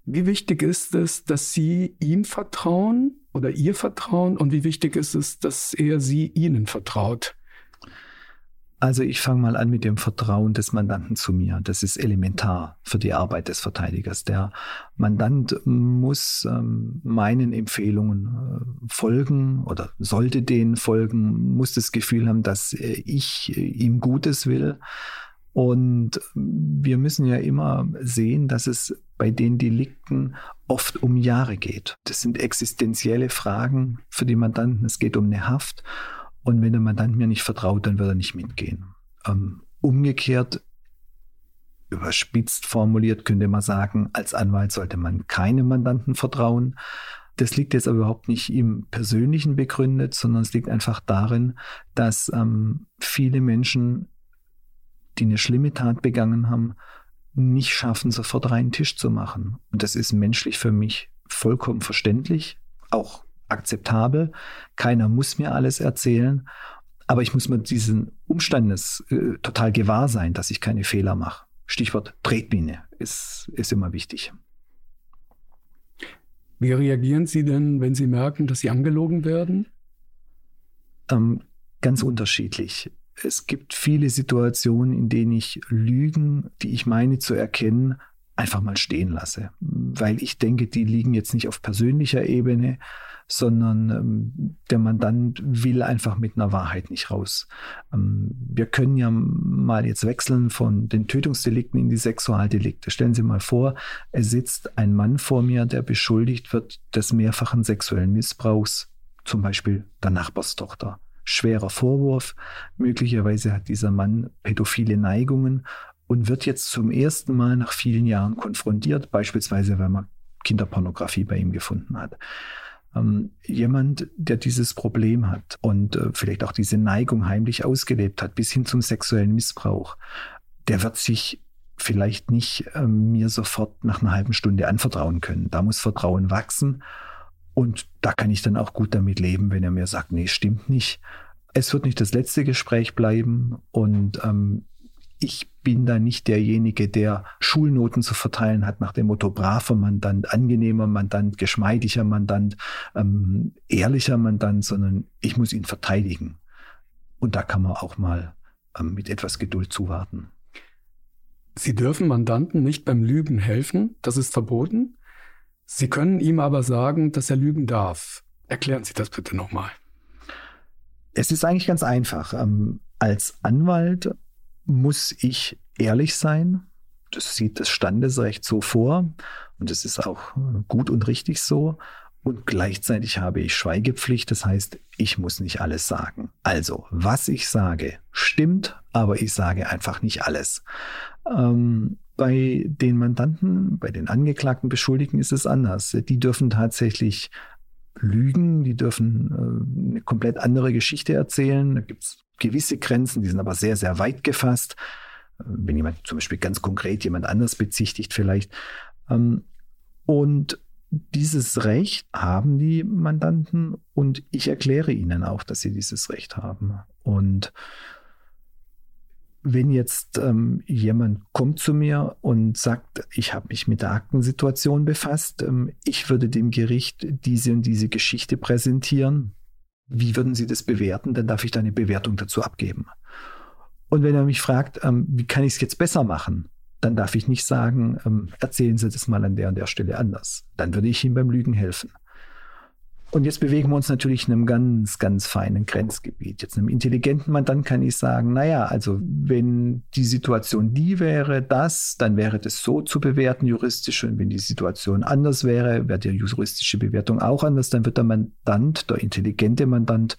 Wie wichtig ist es, dass Sie ihm vertrauen oder ihr vertrauen und wie wichtig ist es, dass er Sie Ihnen vertraut? Also ich fange mal an mit dem Vertrauen des Mandanten zu mir. Das ist elementar für die Arbeit des Verteidigers. Der Mandant muss ähm, meinen Empfehlungen äh, folgen oder sollte denen folgen, muss das Gefühl haben, dass äh, ich äh, ihm Gutes will. Und wir müssen ja immer sehen, dass es bei den Delikten oft um Jahre geht. Das sind existenzielle Fragen für die Mandanten. Es geht um eine Haft. Und wenn der Mandant mir nicht vertraut, dann wird er nicht mitgehen. Ähm, umgekehrt, überspitzt formuliert, könnte man sagen, als Anwalt sollte man keinem Mandanten vertrauen. Das liegt jetzt aber überhaupt nicht im Persönlichen begründet, sondern es liegt einfach darin, dass ähm, viele Menschen, die eine schlimme Tat begangen haben, nicht schaffen, sofort reinen Tisch zu machen. Und das ist menschlich für mich vollkommen verständlich, auch akzeptabel. Keiner muss mir alles erzählen. Aber ich muss mir diesen Umstandes äh, total gewahr sein, dass ich keine Fehler mache. Stichwort Tretmine ist, ist immer wichtig. Wie reagieren Sie denn, wenn Sie merken, dass Sie angelogen werden? Ähm, ganz unterschiedlich. Es gibt viele Situationen, in denen ich Lügen, die ich meine zu erkennen, einfach mal stehen lasse, weil ich denke, die liegen jetzt nicht auf persönlicher Ebene, sondern ähm, der Mandant will einfach mit einer Wahrheit nicht raus. Ähm, wir können ja mal jetzt wechseln von den Tötungsdelikten in die Sexualdelikte. Stellen Sie mal vor, es sitzt ein Mann vor mir, der beschuldigt wird des mehrfachen sexuellen Missbrauchs, zum Beispiel der Nachbarstochter. Schwerer Vorwurf. Möglicherweise hat dieser Mann pädophile Neigungen und wird jetzt zum ersten Mal nach vielen Jahren konfrontiert, beispielsweise weil man Kinderpornografie bei ihm gefunden hat. Ähm, jemand, der dieses Problem hat und äh, vielleicht auch diese Neigung heimlich ausgelebt hat, bis hin zum sexuellen Missbrauch, der wird sich vielleicht nicht äh, mir sofort nach einer halben Stunde anvertrauen können. Da muss Vertrauen wachsen und da kann ich dann auch gut damit leben, wenn er mir sagt, nee, stimmt nicht. Es wird nicht das letzte Gespräch bleiben und ähm, ich bin da nicht derjenige, der Schulnoten zu verteilen hat nach dem Motto braver Mandant, angenehmer Mandant, geschmeidiger Mandant, ähm, ehrlicher Mandant, sondern ich muss ihn verteidigen. Und da kann man auch mal ähm, mit etwas Geduld zuwarten. Sie dürfen Mandanten nicht beim Lügen helfen, das ist verboten. Sie können ihm aber sagen, dass er lügen darf. Erklären Sie das bitte nochmal. Es ist eigentlich ganz einfach. Ähm, als Anwalt muss ich ehrlich sein. Das sieht das Standesrecht so vor und das ist auch gut und richtig so. Und gleichzeitig habe ich Schweigepflicht, das heißt, ich muss nicht alles sagen. Also, was ich sage, stimmt, aber ich sage einfach nicht alles. Ähm, bei den Mandanten, bei den angeklagten Beschuldigten ist es anders. Die dürfen tatsächlich lügen, die dürfen äh, eine komplett andere Geschichte erzählen. Da gibt es gewisse Grenzen, die sind aber sehr, sehr weit gefasst. Wenn jemand zum Beispiel ganz konkret jemand anders bezichtigt vielleicht. Ähm, und dieses Recht haben die Mandanten und ich erkläre ihnen auch, dass sie dieses Recht haben. Und wenn jetzt ähm, jemand kommt zu mir und sagt, ich habe mich mit der Aktensituation befasst, ähm, ich würde dem Gericht diese und diese Geschichte präsentieren, wie würden Sie das bewerten? Dann darf ich da eine Bewertung dazu abgeben. Und wenn er mich fragt, ähm, wie kann ich es jetzt besser machen, dann darf ich nicht sagen, ähm, erzählen Sie das mal an der und der Stelle anders. Dann würde ich ihm beim Lügen helfen. Und jetzt bewegen wir uns natürlich in einem ganz, ganz feinen Grenzgebiet. Jetzt einem intelligenten Mann, dann kann ich sagen, naja, also wenn die Situation die wäre, das, dann wäre das so zu bewerten juristisch. Und wenn die Situation anders wäre, wäre die juristische Bewertung auch anders. Dann wird der Mandant, der intelligente Mandant,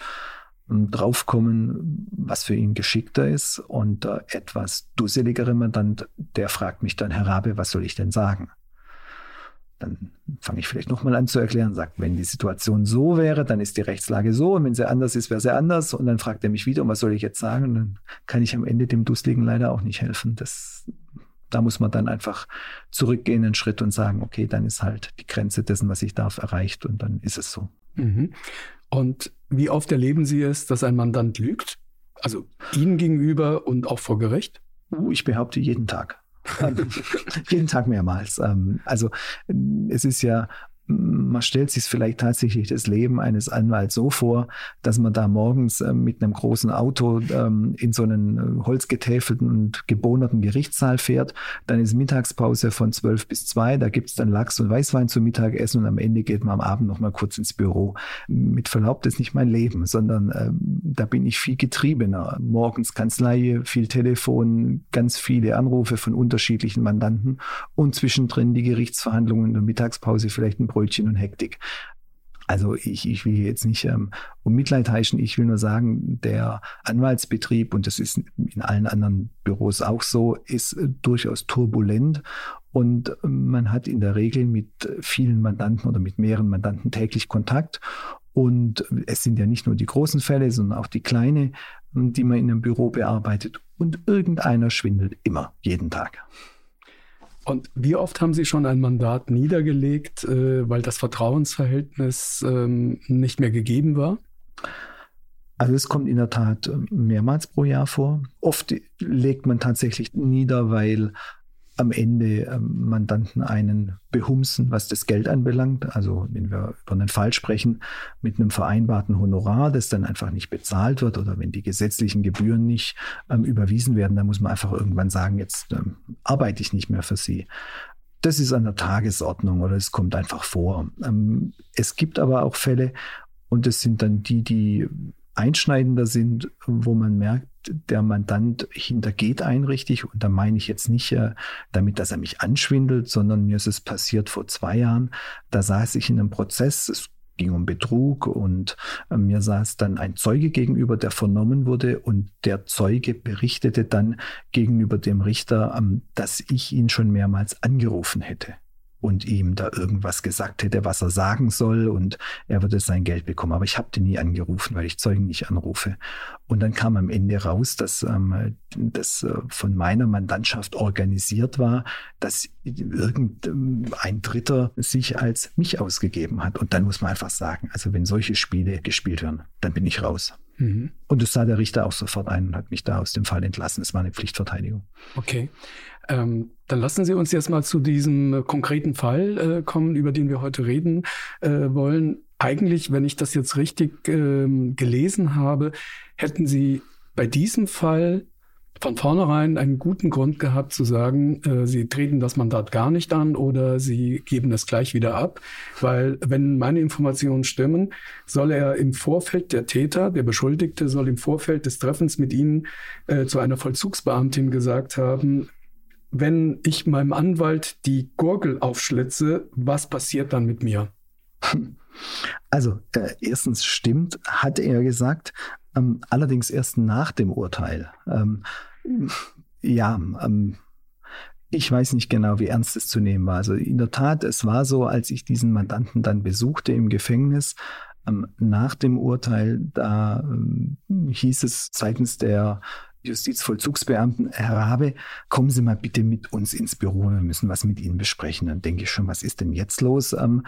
ähm, draufkommen, was für ihn geschickter ist. Und der etwas dusseligere Mandant, der fragt mich dann, Herr Rabe, was soll ich denn sagen? Dann fange ich vielleicht nochmal an zu erklären, sagt, wenn die Situation so wäre, dann ist die Rechtslage so und wenn sie anders ist, wäre sie anders. Und dann fragt er mich wieder, und was soll ich jetzt sagen? Und dann kann ich am Ende dem Dusseligen leider auch nicht helfen. Das, da muss man dann einfach zurückgehen einen Schritt und sagen, okay, dann ist halt die Grenze dessen, was ich darf, erreicht und dann ist es so. Mhm. Und wie oft erleben Sie es, dass ein Mandant lügt? Also Ihnen gegenüber und auch vor Gericht? Uh, ich behaupte jeden Tag. <laughs> jeden Tag mehrmals. Ähm, also es ist ja man stellt sich vielleicht tatsächlich das Leben eines Anwalts so vor, dass man da morgens äh, mit einem großen Auto ähm, in so einen äh, holzgetäfelten und gebohnerten Gerichtssaal fährt. Dann ist Mittagspause von zwölf bis zwei. Da gibt's dann Lachs und Weißwein zum Mittagessen und am Ende geht man am Abend noch mal kurz ins Büro. Mit Verlaub, das ist nicht mein Leben, sondern äh, da bin ich viel getriebener. Morgens Kanzlei, viel Telefon, ganz viele Anrufe von unterschiedlichen Mandanten und zwischendrin die Gerichtsverhandlungen der Mittagspause vielleicht ein Brötchen und Hektik. Also ich, ich will jetzt nicht ähm, um Mitleid heischen, ich will nur sagen, der Anwaltsbetrieb, und das ist in allen anderen Büros auch so, ist äh, durchaus turbulent und ähm, man hat in der Regel mit vielen Mandanten oder mit mehreren Mandanten täglich Kontakt. Und es sind ja nicht nur die großen Fälle, sondern auch die kleinen, die man in einem Büro bearbeitet. Und irgendeiner schwindelt immer, jeden Tag. Und wie oft haben Sie schon ein Mandat niedergelegt, äh, weil das Vertrauensverhältnis ähm, nicht mehr gegeben war? Also es kommt in der Tat mehrmals pro Jahr vor. Oft legt man tatsächlich nieder, weil am Ende ähm, Mandanten einen behumsen, was das Geld anbelangt. Also wenn wir über einen Fall sprechen, mit einem vereinbarten Honorar, das dann einfach nicht bezahlt wird oder wenn die gesetzlichen Gebühren nicht ähm, überwiesen werden, dann muss man einfach irgendwann sagen, jetzt ähm, arbeite ich nicht mehr für Sie. Das ist an der Tagesordnung oder es kommt einfach vor. Ähm, es gibt aber auch Fälle, und das sind dann die, die einschneidender sind, wo man merkt, der Mandant hintergeht einen richtig. Und da meine ich jetzt nicht äh, damit, dass er mich anschwindelt, sondern mir ist es passiert vor zwei Jahren. Da saß ich in einem Prozess, es ging um Betrug und äh, mir saß dann ein Zeuge gegenüber, der vernommen wurde und der Zeuge berichtete dann gegenüber dem Richter, ähm, dass ich ihn schon mehrmals angerufen hätte und ihm da irgendwas gesagt hätte, was er sagen soll und er würde sein Geld bekommen. Aber ich habe den nie angerufen, weil ich Zeugen nicht anrufe. Und dann kam am Ende raus, dass ähm, das äh, von meiner Mandantschaft organisiert war, dass irgendein Dritter sich als mich ausgegeben hat. Und dann muss man einfach sagen, also wenn solche Spiele gespielt werden, dann bin ich raus. Mhm. Und das sah der Richter auch sofort ein und hat mich da aus dem Fall entlassen. Es war eine Pflichtverteidigung. Okay. Ähm, dann lassen Sie uns jetzt mal zu diesem äh, konkreten Fall äh, kommen, über den wir heute reden äh, wollen. Eigentlich, wenn ich das jetzt richtig ähm, gelesen habe, hätten Sie bei diesem Fall von vornherein einen guten Grund gehabt zu sagen, äh, sie treten das Mandat gar nicht an oder sie geben es gleich wieder ab, weil wenn meine Informationen stimmen, soll er im Vorfeld der Täter, der Beschuldigte, soll im Vorfeld des Treffens mit Ihnen äh, zu einer Vollzugsbeamtin gesagt haben, wenn ich meinem Anwalt die Gurgel aufschlitze, was passiert dann mit mir? Also, äh, erstens stimmt, hat er gesagt, ähm, allerdings erst nach dem Urteil. Ähm, ja, ähm, ich weiß nicht genau, wie ernst es zu nehmen war. Also in der Tat, es war so, als ich diesen Mandanten dann besuchte im Gefängnis, ähm, nach dem Urteil, da ähm, hieß es seitens der Justizvollzugsbeamten, Herr Rabe, kommen Sie mal bitte mit uns ins Büro, wir müssen was mit Ihnen besprechen. Dann denke ich schon, was ist denn jetzt los? Ähm,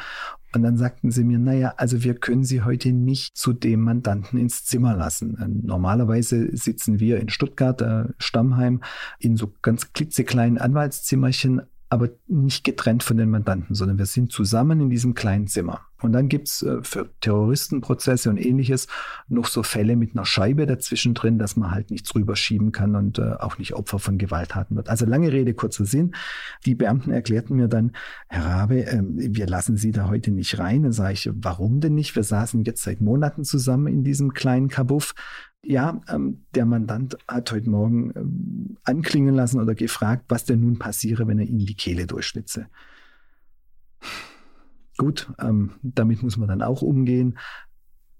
und dann sagten sie mir, naja, also wir können Sie heute nicht zu dem Mandanten ins Zimmer lassen. Ähm, normalerweise sitzen wir in Stuttgart, äh, Stammheim, in so ganz klitzekleinen Anwaltszimmerchen, aber nicht getrennt von den Mandanten, sondern wir sind zusammen in diesem kleinen Zimmer. Und dann gibt's äh, für Terroristenprozesse und ähnliches noch so Fälle mit einer Scheibe dazwischen drin, dass man halt nichts rüberschieben kann und äh, auch nicht Opfer von Gewalttaten wird. Also lange Rede, kurzer Sinn. Die Beamten erklärten mir dann, Herr Rabe, äh, wir lassen Sie da heute nicht rein. Dann sage ich, warum denn nicht? Wir saßen jetzt seit Monaten zusammen in diesem kleinen Kabuff ja, ähm, der Mandant hat heute Morgen ähm, anklingen lassen oder gefragt, was denn nun passiere, wenn er ihm die Kehle durchschnitze. Gut, ähm, damit muss man dann auch umgehen.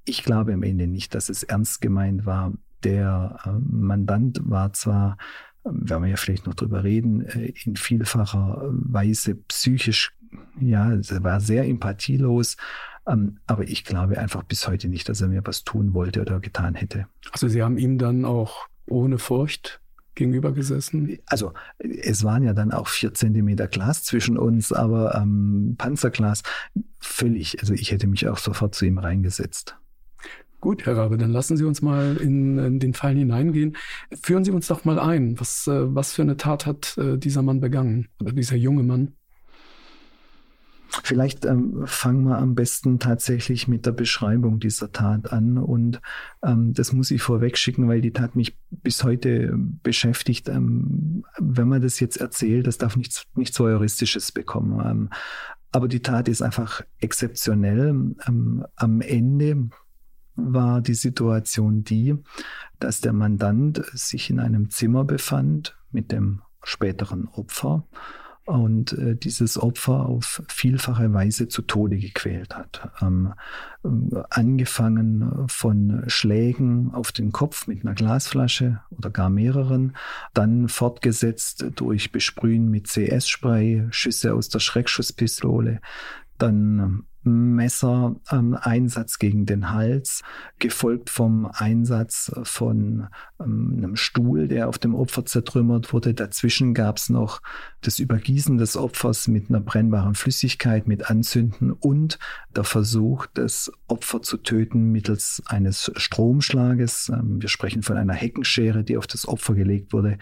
Ich glaube am Ende nicht, dass es ernst gemeint war. Der äh, Mandant war zwar, ähm, werden wir ja vielleicht noch drüber reden, äh, in vielfacher Weise psychisch, ja, er war sehr empathielos, ähm, aber ich glaube einfach bis heute nicht, dass er mir was tun wollte oder getan hätte. Also Sie haben ihm dann auch ohne Furcht gegenüber gesessen? Also es waren ja dann auch vier Zentimeter Glas zwischen uns, aber ähm, Panzerglas völlig. Also ich hätte mich auch sofort zu ihm reingesetzt. Gut, Herr Rabe, dann lassen Sie uns mal in, in, den Fall hineingehen. Führen Sie uns doch mal ein. Was, äh, was für eine Tat hat äh, dieser Mann begangen oder dieser junge Mann? Vielleicht ähm, fangen wir am besten tatsächlich mit der Beschreibung dieser Tat an. Und ähm, das muss ich vorweg schicken, weil die Tat mich bis heute beschäftigt. Ähm, wenn man das jetzt erzählt, das darf nichts, nichts Voyeuristisches bekommen. Ähm, aber die Tat ist einfach exzeptionell. Ähm, am Ende war die Situation die, dass der Mandant sich in einem Zimmer befand mit dem späteren Opfer und äh, dieses Opfer auf vielfache Weise zu Tode gequält hat. Ähm, äh, angefangen von Schlägen auf den Kopf mit einer Glasflasche oder gar mehreren, dann fortgesetzt durch Besprühen mit CS-Spray, Schüsse aus der Schreckschusspistole, dann Messer ähm, Einsatz gegen den Hals, gefolgt vom Einsatz von ähm, einem Stuhl, der auf dem Opfer zertrümmert wurde. Dazwischen gab es noch das Übergießen des Opfers mit einer brennbaren Flüssigkeit, mit Anzünden und der Versuch, das Opfer zu töten mittels eines Stromschlages. Ähm, wir sprechen von einer Heckenschere, die auf das Opfer gelegt wurde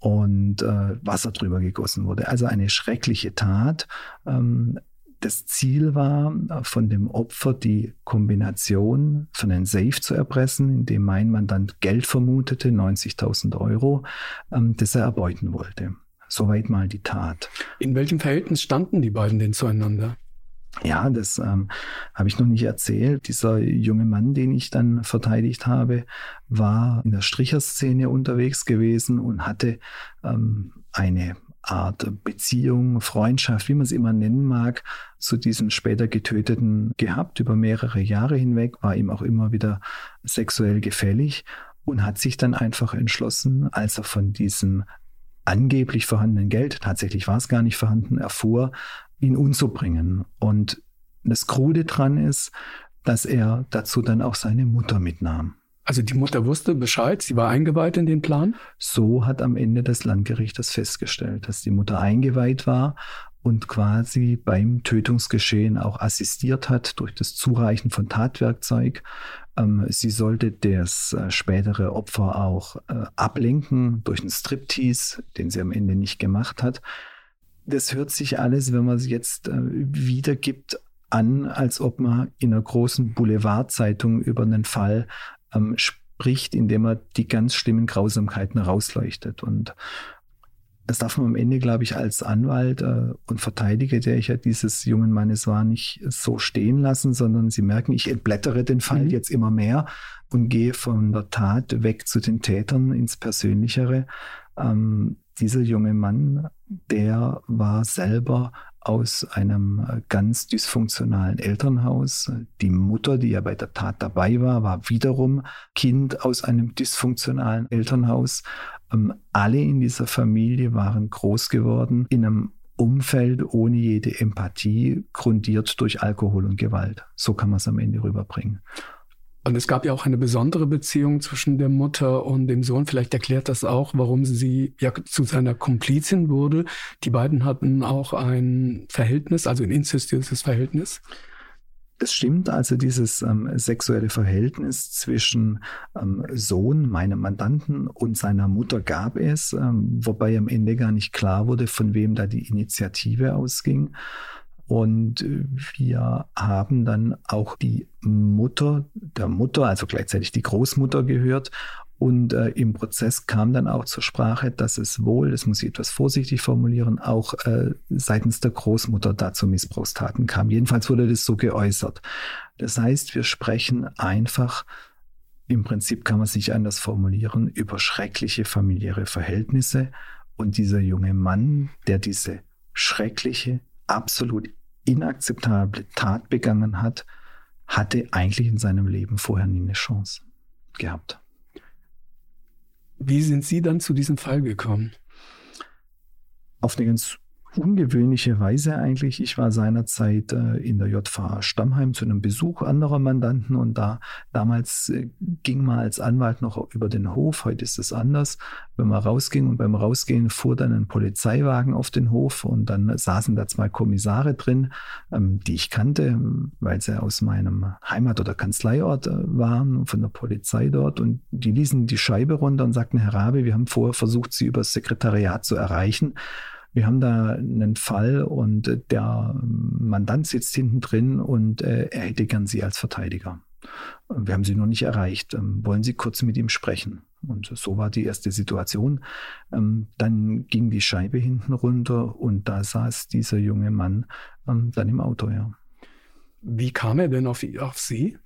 und äh, Wasser drüber gegossen wurde. Also eine schreckliche Tat. Ähm, das Ziel war, von dem Opfer die Kombination von einem Safe zu erpressen, in dem mein Mandant Geld vermutete, 90.000 Euro, ähm, das er erbeuten wollte. Soweit mal die Tat. In welchem Verhältnis standen die beiden denn zueinander? Ja, das ähm, habe ich noch nicht erzählt. Dieser junge Mann, den ich dann verteidigt habe, war in der Stricherszene unterwegs gewesen und hatte ähm, eine Art Beziehung, Freundschaft, wie man es immer nennen mag, zu diesem später Getöteten gehabt. Über mehrere Jahre hinweg war ihm auch immer wieder sexuell gefällig und hat sich dann einfach entschlossen, als er von diesem angeblich vorhandenen Geld, tatsächlich war es gar nicht vorhanden, erfuhr, ihn umzubringen. Und das Krude dran ist, dass er dazu dann auch seine Mutter mitnahm. Also die Mutter wusste Bescheid, sie war eingeweiht in den Plan? So hat am Ende das Landgericht das festgestellt, dass die Mutter eingeweiht war und quasi beim Tötungsgeschehen auch assistiert hat durch das Zureichen von Tatwerkzeug. Ähm, sie sollte das äh, spätere Opfer auch äh, ablenken durch einen Striptease, den sie am Ende nicht gemacht hat. Das hört sich alles, wenn man es jetzt äh, wiedergibt, an, als ob man in einer großen Boulevardzeitung über einen Fall ähm, spricht, indem er die ganz schlimmen Grausamkeiten rausleuchtet. Und das darf man am Ende, glaube ich, als Anwalt äh, und Verteidiger, der ich ja dieses jungen Mannes war, nicht so stehen lassen, sondern Sie merken, ich entblättere den Fall mhm. jetzt immer mehr und gehe von der Tat weg zu den Tätern ins Persönlichere. Ähm, dieser junge Mann, der war selber aus einem äh, ganz dysfunktionalen Elternhaus. Die Mutter, die ja bei der Tat dabei war, war wiederum Kind aus einem dysfunktionalen Elternhaus. Ähm, alle in dieser Familie waren groß geworden in einem Umfeld ohne jede Empathie, grundiert durch Alkohol und Gewalt. So kann man es am Ende rüberbringen. Und es gab ja auch eine besondere Beziehung zwischen der Mutter und dem Sohn. Vielleicht erklärt das auch, warum sie ja zu seiner Komplizin wurde. Die beiden hatten auch ein Verhältnis, also ein inzestiöses Verhältnis. Es stimmt also dieses ähm, sexuelle Verhältnis zwischen ähm, Sohn, meinem Mandanten, und seiner Mutter gab es, ähm, wobei am Ende gar nicht klar wurde, von wem da die Initiative ausging. Und wir haben dann auch die Mutter der Mutter, also gleichzeitig die Großmutter gehört. Und äh, im Prozess kam dann auch zur Sprache, dass es wohl, das muss ich etwas vorsichtig formulieren, auch äh, seitens der Großmutter dazu Missbrauchstaten kam. Jedenfalls wurde das so geäußert. Das heißt, wir sprechen einfach, im Prinzip kann man sich anders formulieren, über schreckliche familiäre Verhältnisse. Und dieser junge Mann, der diese schreckliche, absolut inakzeptable Tat begangen hat, hatte eigentlich in seinem Leben vorher nie eine Chance gehabt. Wie sind Sie dann zu diesem Fall gekommen? Auf eine ganz ungewöhnliche Weise eigentlich. Ich war seinerzeit äh, in der JVA Stammheim zu einem Besuch anderer Mandanten und da damals äh, ging man als Anwalt noch über den Hof. Heute ist es anders. Wenn man rausging und beim Rausgehen fuhr dann ein Polizeiwagen auf den Hof und dann saßen da zwei Kommissare drin, ähm, die ich kannte, weil sie aus meinem Heimat- oder Kanzleiort äh, waren, von der Polizei dort und die ließen die Scheibe runter und sagten, Herr Rabe, wir haben vorher versucht, Sie über das Sekretariat zu erreichen. Wir haben da einen Fall und der Mandant sitzt hinten drin und äh, er hätte gern Sie als Verteidiger. Wir haben Sie noch nicht erreicht. Ähm, wollen Sie kurz mit ihm sprechen? Und so war die erste Situation. Ähm, dann ging die Scheibe hinten runter und da saß dieser junge Mann ähm, dann im Auto, ja. Wie kam er denn auf, auf Sie?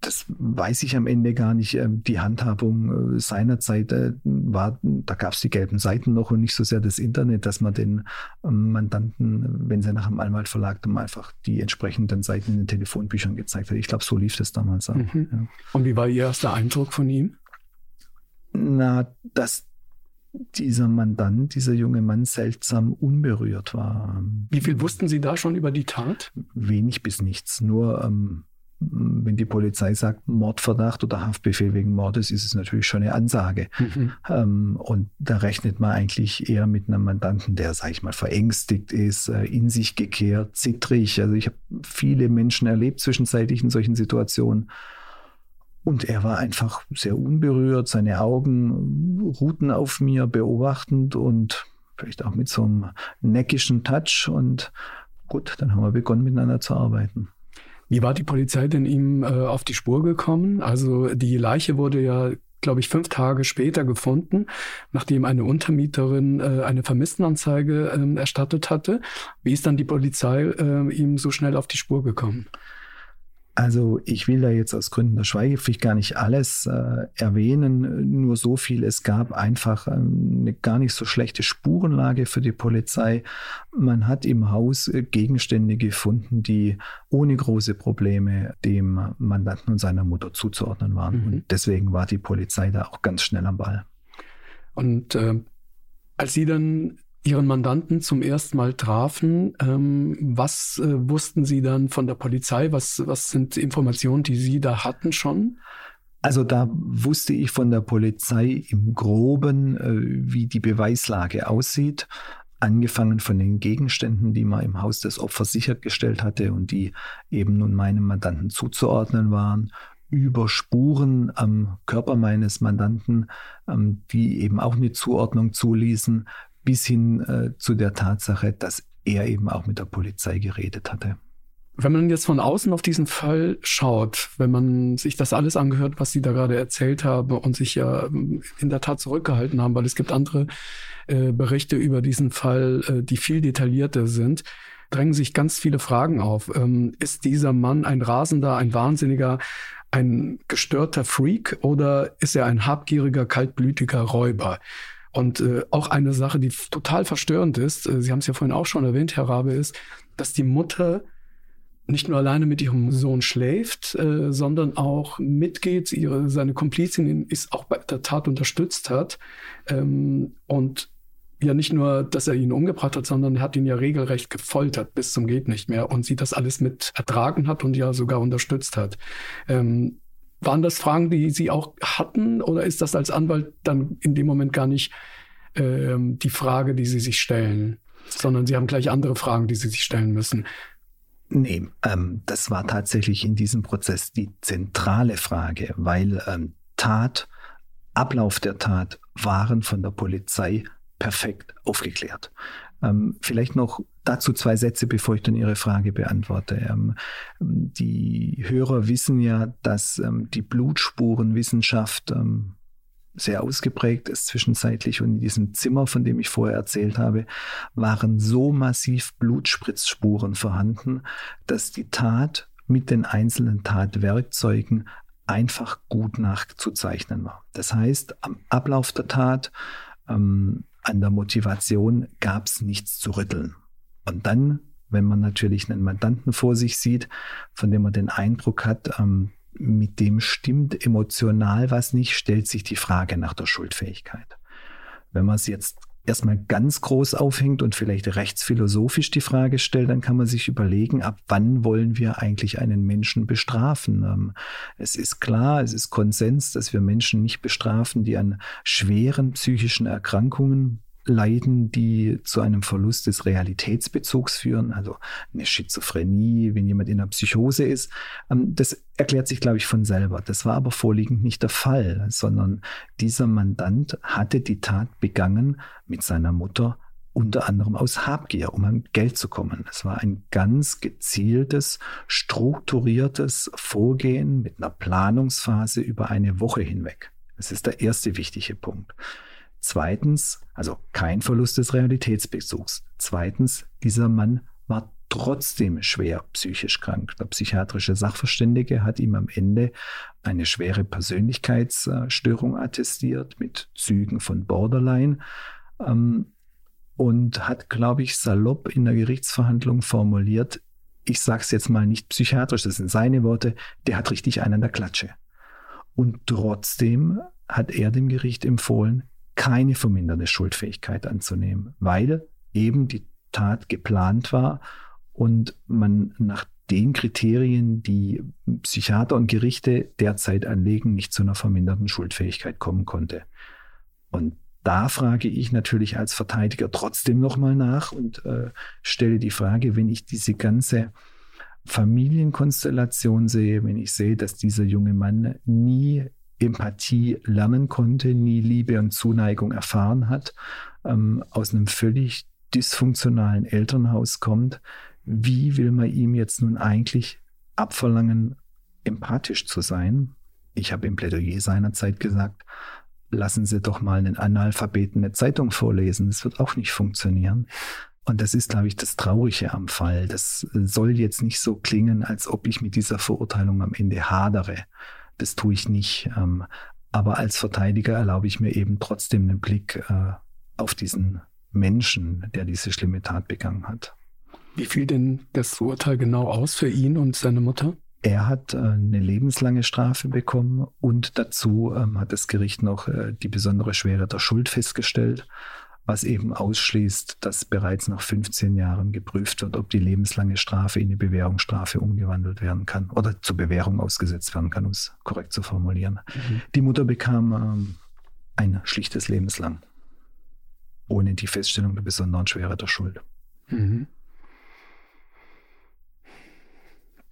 Das weiß ich am Ende gar nicht. Ähm, die Handhabung äh, seinerzeit äh, war, da gab es die gelben Seiten noch und nicht so sehr das Internet, dass man den ähm, Mandanten, wenn sie nach dem Anwalt verlagt haben, einfach die entsprechenden Seiten in den Telefonbüchern gezeigt hat. Ich glaube, so lief das damals auch. Mhm. Ja. Und wie war Ihr erster Eindruck von ihm? Na, dass dieser Mandant, dieser junge Mann seltsam unberührt war. Wie viel wussten Sie da schon über die Tat? Wenig bis nichts. Nur ähm, wenn die Polizei sagt Mordverdacht oder Haftbefehl wegen Mordes, ist es natürlich schon eine Ansage. Mhm. Ähm, und da rechnet man eigentlich eher mit einem Mandanten, der, sag ich mal, verängstigt ist, äh, in sich gekehrt, zittrig. Also ich habe viele Menschen erlebt zwischenzeitlich in solchen Situationen. Und er war einfach sehr unberührt, seine Augen ruhten auf mir, beobachtend und vielleicht auch mit so einem neckischen Touch. Und gut, dann haben wir begonnen, miteinander zu arbeiten. Wie war die Polizei denn ihm äh, auf die Spur gekommen? Also die Leiche wurde ja glaube ich, fünf Tage später gefunden, nachdem eine Untermieterin äh, eine Vermisstenanzeige äh, erstattet hatte. Wie ist dann die Polizei äh, ihm so schnell auf die Spur gekommen? Also ich will da jetzt aus Gründen der Schweigepflicht gar nicht alles äh, erwähnen, nur so viel. Es gab einfach ähm, eine gar nicht so schlechte Spurenlage für die Polizei. Man hat im Haus äh, Gegenstände gefunden, die ohne große Probleme dem Mandanten und seiner Mutter zuzuordnen waren. Mhm. Und deswegen war die Polizei da auch ganz schnell am Ball. Und äh, als Sie dann Ihren Mandanten zum ersten Mal trafen. Ähm, was äh, wussten Sie dann von der Polizei? Was, was sind Informationen, die Sie da hatten schon? Also da wusste ich von der Polizei im groben, äh, wie die Beweislage aussieht, angefangen von den Gegenständen, die man im Haus des Opfers sichergestellt hatte und die eben nun meinem Mandanten zuzuordnen waren, über Spuren am Körper meines Mandanten, ähm, die eben auch eine Zuordnung zuließen, bis hin äh, zu der Tatsache, dass er eben auch mit der Polizei geredet hatte. Wenn man jetzt von außen auf diesen Fall schaut, wenn man sich das alles angehört, was Sie da gerade erzählt haben und sich ja ähm, in der Tat zurückgehalten haben, weil es gibt andere äh, Berichte über diesen Fall, äh, die viel detaillierter sind, drängen sich ganz viele Fragen auf. Ähm, ist dieser Mann ein Rasender, ein Wahnsinniger, ein gestörter Freak oder ist er ein habgieriger, kaltblütiger Räuber? Und äh, auch eine Sache, die total verstörend ist, äh, Sie haben es ja vorhin auch schon erwähnt, Herr Rabe, ist, dass die Mutter nicht nur alleine mit ihrem Sohn schläft, äh, sondern auch mitgeht, ihre, seine Komplizin ist auch bei der Tat unterstützt hat. Ähm, und ja nicht nur, dass er ihn umgebracht hat, sondern er hat ihn ja regelrecht gefoltert bis zum geht nicht mehr und sie das alles mit ertragen hat und ja sogar unterstützt hat. Ähm, waren das Fragen, die Sie auch hatten oder ist das als Anwalt dann in dem Moment gar nicht ähm, die Frage, die Sie sich stellen, sondern Sie haben gleich andere Fragen, die Sie sich stellen müssen? Nee, ähm, das war tatsächlich in diesem Prozess die zentrale Frage, weil ähm, Tat, Ablauf der Tat waren von der Polizei perfekt aufgeklärt. Ähm, vielleicht noch dazu zwei Sätze, bevor ich dann Ihre Frage beantworte. Ähm, die Hörer wissen ja, dass ähm, die Blutspurenwissenschaft ähm, sehr ausgeprägt ist zwischenzeitlich und in diesem Zimmer, von dem ich vorher erzählt habe, waren so massiv Blutspritzspuren vorhanden, dass die Tat mit den einzelnen Tatwerkzeugen einfach gut nachzuzeichnen war. Das heißt, am Ablauf der Tat ähm, an der Motivation gab es nichts zu rütteln. Und dann, wenn man natürlich einen Mandanten vor sich sieht, von dem man den Eindruck hat, ähm, mit dem stimmt emotional was nicht, stellt sich die Frage nach der Schuldfähigkeit. Wenn man es jetzt erstmal ganz groß aufhängt und vielleicht rechtsphilosophisch die Frage stellt, dann kann man sich überlegen, ab wann wollen wir eigentlich einen Menschen bestrafen? Ähm, es ist klar, es ist Konsens, dass wir Menschen nicht bestrafen, die an schweren psychischen Erkrankungen leiden, die zu einem Verlust des Realitätsbezugs führen, also eine Schizophrenie, wenn jemand in einer Psychose ist. Ähm, das erklärt sich, glaube ich, von selber. Das war aber vorliegend nicht der Fall, sondern dieser Mandant hatte die Tat begangen mit seiner Mutter unter anderem aus Habgier, um an Geld zu kommen. Es war ein ganz gezieltes, strukturiertes Vorgehen mit einer Planungsphase über eine Woche hinweg. Das ist der erste wichtige Punkt. Zweitens, also kein Verlust des Realitätsbezugs. Zweitens, dieser Mann war trotzdem schwer psychisch krank. Der psychiatrische Sachverständige hat ihm am Ende eine schwere Persönlichkeitsstörung attestiert mit Zügen von Borderline ähm, und hat, glaube ich, salopp in der Gerichtsverhandlung formuliert, ich sage es jetzt mal nicht psychiatrisch, das sind seine Worte, der hat richtig einen an der Klatsche. Und trotzdem hat er dem Gericht empfohlen, keine verminderte Schuldfähigkeit anzunehmen, weil eben die Tat geplant war und man nach den Kriterien, die Psychiater und Gerichte derzeit anlegen, nicht zu einer verminderten Schuldfähigkeit kommen konnte. Und da frage ich natürlich als Verteidiger trotzdem nochmal nach und äh, stelle die Frage, wenn ich diese ganze Familienkonstellation sehe, wenn ich sehe, dass dieser junge Mann nie Empathie lernen konnte, nie Liebe und Zuneigung erfahren hat, ähm, aus einem völlig dysfunktionalen Elternhaus kommt, wie will man ihm jetzt nun eigentlich abverlangen, empathisch zu sein? Ich habe im Plädoyer seinerzeit gesagt, lassen Sie doch mal einen Analphabeten eine Zeitung vorlesen. Das wird auch nicht funktionieren. Und das ist, glaube ich, das Traurige am Fall. Das soll jetzt nicht so klingen, als ob ich mit dieser Verurteilung am Ende hadere. Das tue ich nicht. Ähm, aber als Verteidiger erlaube ich mir eben trotzdem einen Blick äh, auf diesen Menschen, der diese schlimme Tat begangen hat. Wie fiel denn das Urteil genau aus für ihn und seine Mutter? Er hat äh, eine lebenslange Strafe bekommen und dazu ähm, hat das Gericht noch äh, die besondere Schwere der Schuld festgestellt, was eben ausschließt, dass bereits nach 15 Jahren geprüft wird, ob die lebenslange Strafe in eine Bewährungsstrafe umgewandelt werden kann oder zur Bewährung ausgesetzt werden kann, um es korrekt zu formulieren. Mhm. Die Mutter bekam ähm, ein schlichtes Lebenslang, ohne die Feststellung der besonderen Schwere der Schuld. Mhm.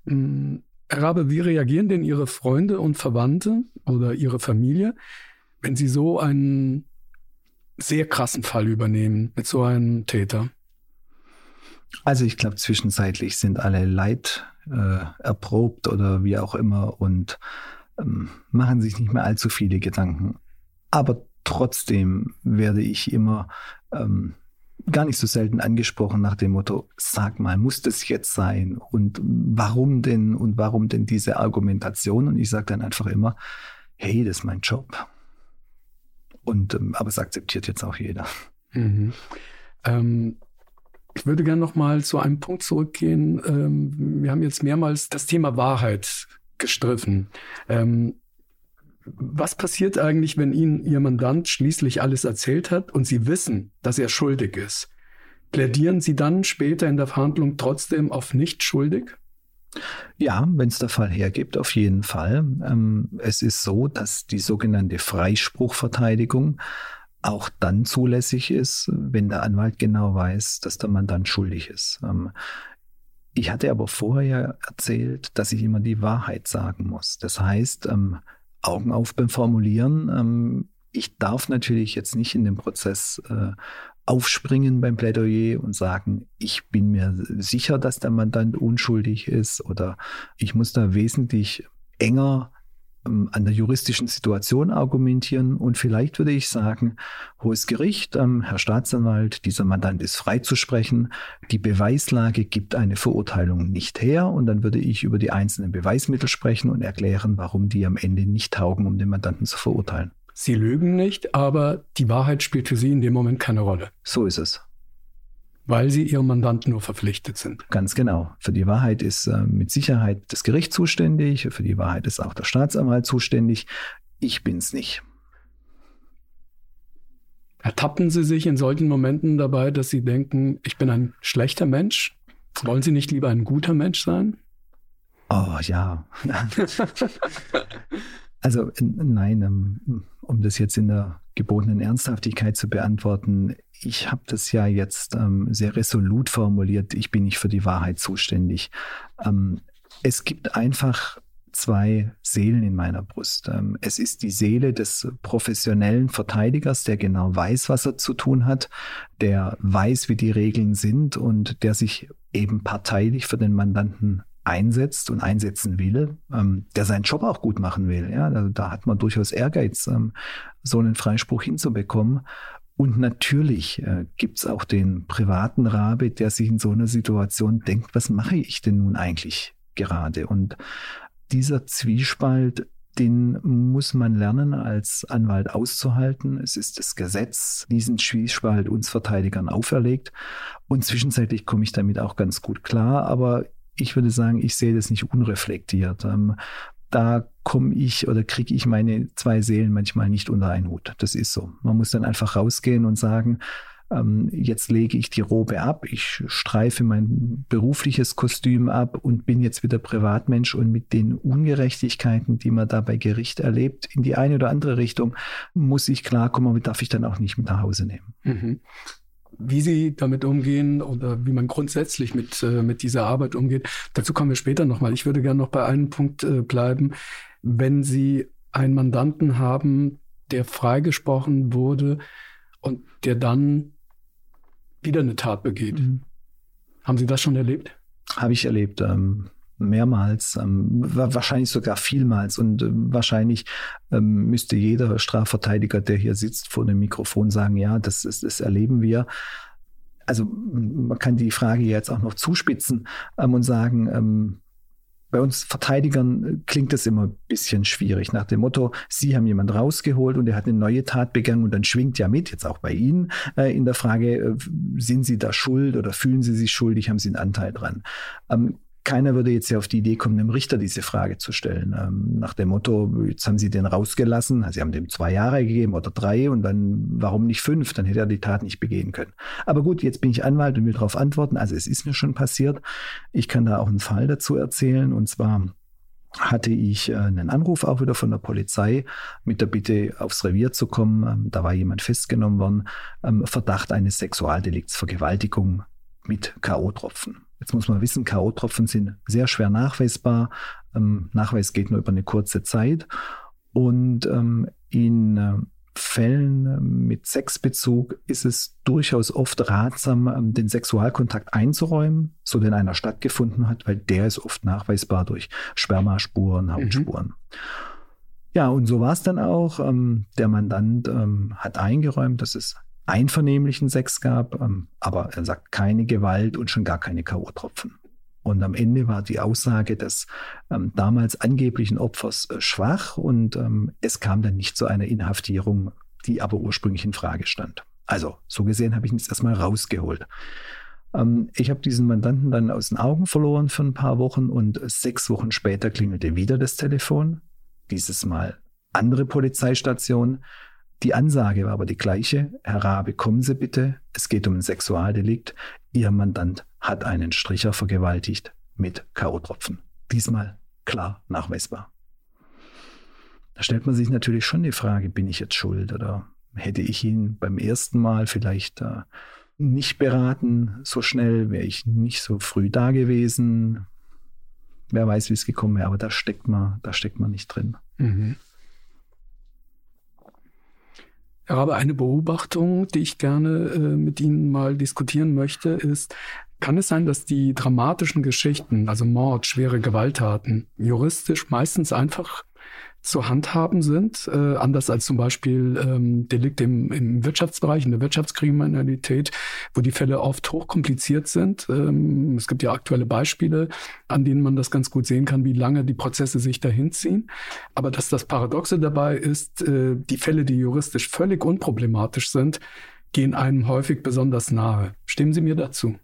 Mm, Herr Rabe, wie reagieren denn Ihre Freunde und Verwandte oder Ihre Familie, wenn Sie so einen sehr krassen Fall übernehmen mit so einem Täter? Also ich glaube, zwischenzeitlich sind alle Leid äh, erprobt oder wie auch immer und ähm, machen sich nicht mehr allzu viele Gedanken. Aber trotzdem werde ich immer ähm, gar nicht so selten angesprochen nach dem Motto, sag mal, muss das jetzt sein? Und warum denn? Und warum denn diese Argumentation? Und ich sage dann einfach immer, hey, das ist mein Job. Und, ähm, aber es akzeptiert jetzt auch jeder. Mhm. Ähm, ich würde gerne noch mal zu einem Punkt zurückgehen. Ähm, wir haben jetzt mehrmals das Thema Wahrheit gestriffen. Ähm, was passiert eigentlich, wenn Ihnen Ihr Mandant schließlich alles erzählt hat und Sie wissen, dass er schuldig ist? Plädieren Sie dann später in der Verhandlung trotzdem auf nicht schuldig? Ja, wenn es der Fall hergibt, auf jeden Fall. Ähm, es ist so, dass die sogenannte Freispruchverteidigung auch dann zulässig ist, wenn der Anwalt genau weiß, dass der Mandant schuldig ist. Ähm, ich hatte aber vorher erzählt, dass ich immer die Wahrheit sagen muss. Das heißt, ähm, Augen auf beim Formulieren. Ich darf natürlich jetzt nicht in dem Prozess äh, aufspringen beim Plädoyer und sagen, ich bin mir sicher, dass der Mandant unschuldig ist oder ich muss da wesentlich enger ähm, an der juristischen Situation argumentieren. Und vielleicht würde ich sagen, hohes Gericht, ähm, Herr Staatsanwalt, dieser Mandant ist freizusprechen, die Beweislage gibt eine Verurteilung nicht her. Und dann würde ich über die einzelnen Beweismittel sprechen und erklären, warum die am Ende nicht taugen, um den Mandanten zu verurteilen. Sie lügen nicht, aber die Wahrheit spielt für Sie in dem Moment keine Rolle. So ist es weil sie ihrem Mandanten nur verpflichtet sind. Ganz genau. Für die Wahrheit ist äh, mit Sicherheit das Gericht zuständig, für die Wahrheit ist auch der Staatsanwalt zuständig. Ich bin's nicht. Ertappen Sie sich in solchen Momenten dabei, dass Sie denken, ich bin ein schlechter Mensch? Wollen Sie nicht lieber ein guter Mensch sein? Oh ja. <laughs> <laughs> also nein, ähm, um das jetzt in der gebotenen Ernsthaftigkeit zu beantworten, ich habe das ja jetzt ähm, sehr resolut formuliert, ich bin nicht für die Wahrheit zuständig. Ähm, es gibt einfach zwei Seelen in meiner Brust. Es ist die Seele des professionellen Verteidigers, der genau weiß, was er zu tun hat, der weiß, wie die Regeln sind und der sich eben parteilich für den Mandanten einsetzt und einsetzen will, ähm, der seinen Job auch gut machen will. Ja, also da hat man durchaus Ehrgeiz, ähm, so einen Freispruch hinzubekommen. Und natürlich äh, gibt es auch den privaten Rabe, der sich in so einer Situation denkt, was mache ich denn nun eigentlich gerade? Und dieser Zwiespalt, den muss man lernen, als Anwalt auszuhalten. Es ist das Gesetz, diesen Zwiespalt uns Verteidigern auferlegt. Und zwischenzeitlich komme ich damit auch ganz gut klar. Aber ich würde sagen, ich sehe das nicht unreflektiert. Ähm, da komme ich oder kriege ich meine zwei Seelen manchmal nicht unter einen Hut. Das ist so. Man muss dann einfach rausgehen und sagen, ähm, jetzt lege ich die Robe ab, ich streife mein berufliches Kostüm ab und bin jetzt wieder Privatmensch und mit den Ungerechtigkeiten, die man da bei Gericht erlebt, in die eine oder andere Richtung, muss ich klarkommen, aber darf ich dann auch nicht mit nach Hause nehmen. Mhm wie sie damit umgehen oder wie man grundsätzlich mit, äh, mit dieser Arbeit umgeht. Dazu kommen wir später nochmal. Ich würde gerne noch bei einem Punkt äh, bleiben. Wenn Sie einen Mandanten haben, der freigesprochen wurde und der dann wieder eine Tat begeht. Mhm. Haben Sie das schon erlebt? Habe ich erlebt. Ähm, mehrmals, ähm, wahrscheinlich sogar vielmals. Und äh, wahrscheinlich ähm, müsste jeder Strafverteidiger, der hier sitzt, vor dem Mikrofon sagen, ja, das, ist, das erleben wir. Also man kann die Frage jetzt auch noch zuspitzen ähm, und sagen, ähm, bei uns Verteidigern äh, klingt das immer ein bisschen schwierig. Nach dem Motto, Sie haben jemand rausgeholt und er hat eine neue Tat begangen und dann schwingt ja mit, jetzt auch bei Ihnen, äh, in der Frage, äh, sind Sie da schuld oder fühlen Sie sich schuldig, haben Sie einen Anteil dran? Ähm, keiner würde jetzt ja auf die Idee kommen, dem Richter diese Frage zu stellen. Ähm, nach dem Motto, jetzt haben Sie den rausgelassen, also Sie haben dem zwei Jahre gegeben oder drei und dann, warum nicht fünf? Dann hätte er die Tat nicht begehen können. Aber gut, jetzt bin ich Anwalt und will darauf antworten. Also es ist mir schon passiert. Ich kann da auch einen Fall dazu erzählen und zwar hatte ich äh, einen Anruf auch wieder von der Polizei mit der Bitte, aufs Revier zu kommen. Ähm, da war jemand festgenommen worden. Ähm, Verdacht eines Sexualdelikts, Vergewaltigung mit K.O.-Tropfen. Jetzt muss man wissen, K.O.-Tropfen sind sehr schwer nachweisbar. Ähm, Nachweis geht nur über eine kurze Zeit. Und ähm, in äh, Fällen mit Sexbezug ist es durchaus oft ratsam, ähm, den Sexualkontakt einzuräumen, so den einer stattgefunden hat, weil der ist oft nachweisbar durch Spermaspuren, mhm. Hautspuren. Mhm. Ja, und so war es dann auch. Ähm, der Mandant ähm, hat eingeräumt, dass es einvernehmlichen Sex gab, ähm, aber er sagt keine Gewalt und schon gar keine K.O.-Tropfen. Und am Ende war die Aussage des ähm, damals angeblichen Opfers äh, schwach und ähm, es kam dann nicht zu einer Inhaftierung, die aber ursprünglich in Frage stand. Also so gesehen habe ich ihn jetzt erstmal rausgeholt. Ähm, ich habe diesen Mandanten dann aus den Augen verloren für ein paar Wochen und sechs Wochen später klingelte wieder das Telefon. Dieses Mal andere Polizeistation. Die Ansage war aber die gleiche. Herr Rabe, kommen Sie bitte. Es geht um ein Sexualdelikt. Ihr Mandant hat einen Stricher vergewaltigt mit K.O.-Tropfen. Diesmal klar nachweisbar. Da stellt man sich natürlich schon die Frage, bin ich jetzt schuld oder hätte ich ihn beim ersten Mal vielleicht äh, nicht beraten so schnell, wäre ich nicht so früh da gewesen. Wer weiß, wie es gekommen wäre, aber da steckt man, da steckt man nicht drin. Mhm. Rabe, eine Beobachtung, die ich gerne äh, mit Ihnen mal diskutieren möchte, ist, kann es sein, dass die dramatischen Geschichten, also Mord, schwere Gewalttaten, juristisch meistens einfach zu handhaben sind, äh, anders als zum Beispiel ähm, Delikte im, im Wirtschaftsbereich, in der Wirtschaftskriminalität, wo die Fälle oft hochkompliziert sind. Ähm, es gibt ja aktuelle Beispiele, an denen man das ganz gut sehen kann, wie lange die Prozesse sich dahin ziehen. Aber dass das Paradoxe dabei ist, äh, die Fälle, die juristisch völlig unproblematisch sind, gehen einem häufig besonders nahe. Stimmen Sie mir dazu?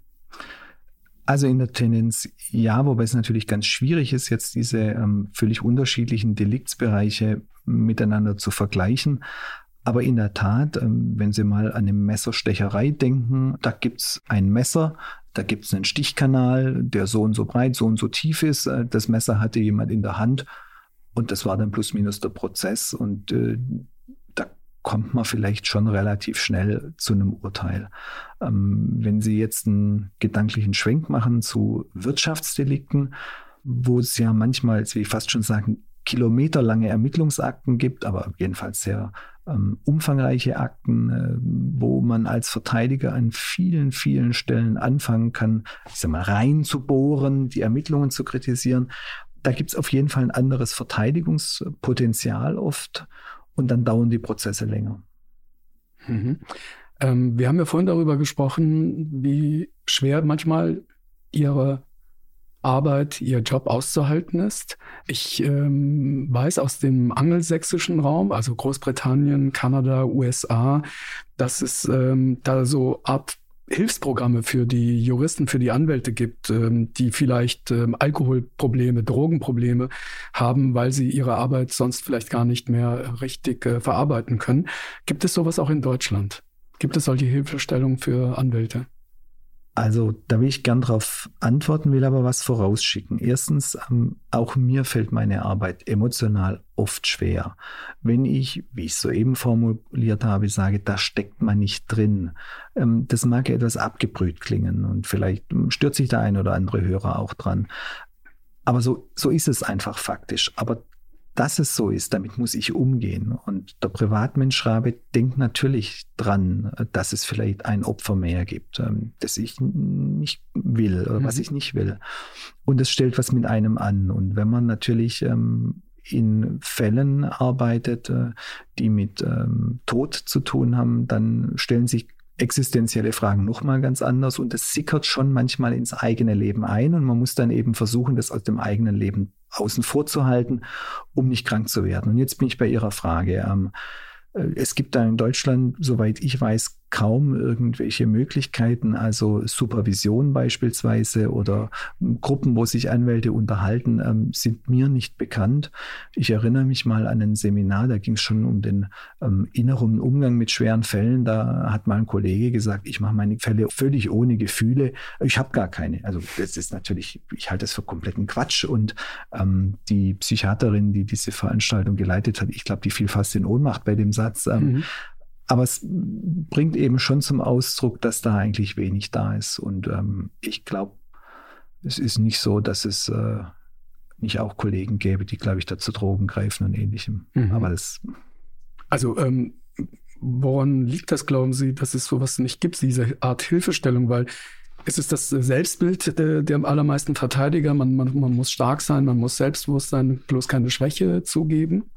Also in der Tendenz ja, wobei es natürlich ganz schwierig ist, jetzt diese ähm, völlig unterschiedlichen Deliktsbereiche miteinander zu vergleichen. Aber in der Tat, ähm, wenn Sie mal an eine Messerstecherei denken, da gibt's ein Messer, da gibt's einen Stichkanal, der so und so breit, so und so tief ist. Äh, das Messer hatte jemand in der Hand und das war dann plus minus der Prozess. Und äh, kommt man vielleicht schon relativ schnell zu einem Urteil. Ähm, wenn Sie jetzt einen gedanklichen Schwenk machen zu Wirtschaftsdelikten, wo es ja manchmal, wie ich fast schon sagen, kilometerlange Ermittlungsakten gibt, aber jedenfalls sehr ähm, umfangreiche Akten, äh, wo man als Verteidiger an vielen, vielen Stellen anfangen kann, ich sag mal, reinzubohren, die Ermittlungen zu kritisieren. Da gibt es auf jeden Fall ein anderes Verteidigungspotenzial oft und dann dauern die Prozesse länger. Mhm. Ähm, wir haben ja vorhin darüber gesprochen, wie schwer manchmal Ihre Arbeit, ihr Job auszuhalten ist. Ich ähm, weiß aus dem angelsächsischen Raum, also Großbritannien, Kanada, USA, dass es ähm, da so Art Hilfsprogramme für die Juristen, für die Anwälte gibt, ähm, die vielleicht ähm, Alkoholprobleme, Drogenprobleme haben, weil sie ihre Arbeit sonst vielleicht gar nicht mehr richtig äh, verarbeiten können. Gibt es sowas auch in Deutschland? Gibt es solche Hilfestellungen für Anwälte? Also da will ich gern darauf antworten, will aber was vorausschicken. Erstens, ähm, auch mir fällt meine Arbeit emotional oft schwer. Wenn ich, wie ich soeben formuliert habe, sage, da steckt man nicht drin, ähm, das mag etwas abgebrüht klingen und vielleicht stört sich der ein oder andere Hörer auch dran. Aber so, so ist es einfach faktisch. Aber dass es so ist, damit muss ich umgehen. Und der Privatmensch Rabe denkt natürlich dran, dass es vielleicht ein Opfer mehr gibt, ähm, das ich nicht will oder mhm. was ich nicht will. Und es stellt was mit einem an. Und wenn man natürlich ähm, in Fällen arbeitet, äh, die mit ähm, Tod zu tun haben, dann stellen sich existenzielle Fragen nochmal ganz anders und es sickert schon manchmal ins eigene Leben ein und man muss dann eben versuchen, das aus dem eigenen Leben außen vor zu halten, um nicht krank zu werden. Und jetzt bin ich bei Ihrer Frage. Ähm, äh, es gibt da in Deutschland, soweit ich weiß, kaum irgendwelche Möglichkeiten, also Supervision beispielsweise oder Gruppen, wo sich Anwälte unterhalten, ähm, sind mir nicht bekannt. Ich erinnere mich mal an ein Seminar, da ging es schon um den ähm, inneren Umgang mit schweren Fällen. Da hat mal ein Kollege gesagt, ich mache meine Fälle völlig ohne Gefühle. Ich habe gar keine. Also das ist natürlich, ich halte das für kompletten Quatsch. Und ähm, die Psychiaterin, die diese Veranstaltung geleitet hat, ich glaube, die fiel fast in Ohnmacht bei dem Satz. Ähm, mhm. Aber es bringt eben schon zum Ausdruck, dass da eigentlich wenig da ist. Und ähm, ich glaube, es ist nicht so, dass es äh, nicht auch Kollegen gäbe, die, glaube ich, dazu Drogen greifen und ähnlichem. Mhm. Aber das. Also, ähm, woran liegt das, glauben Sie, dass es sowas nicht gibt, diese Art Hilfestellung? Weil es ist das Selbstbild der, der allermeisten Verteidiger. Man, man, man muss stark sein, man muss selbstbewusst sein, bloß keine Schwäche zugeben.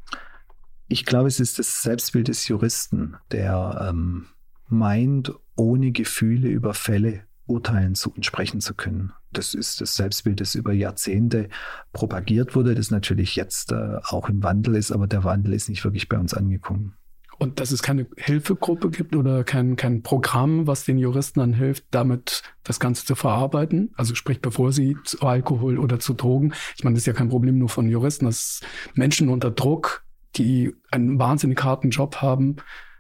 Ich glaube, es ist das Selbstbild des Juristen, der ähm, meint, ohne Gefühle über Fälle urteilen zu und sprechen zu können. Das ist das Selbstbild, das über Jahrzehnte propagiert wurde, das natürlich jetzt äh, auch im Wandel ist, aber der Wandel ist nicht wirklich bei uns angekommen. Und dass es keine Hilfegruppe gibt oder kein, kein Programm, was den Juristen dann hilft, damit das Ganze zu verarbeiten. Also sprich, bevor sie zu Alkohol oder zu Drogen. Ich meine, das ist ja kein Problem nur von Juristen, dass Menschen unter Druck die einen wahnsinnig harten Job haben,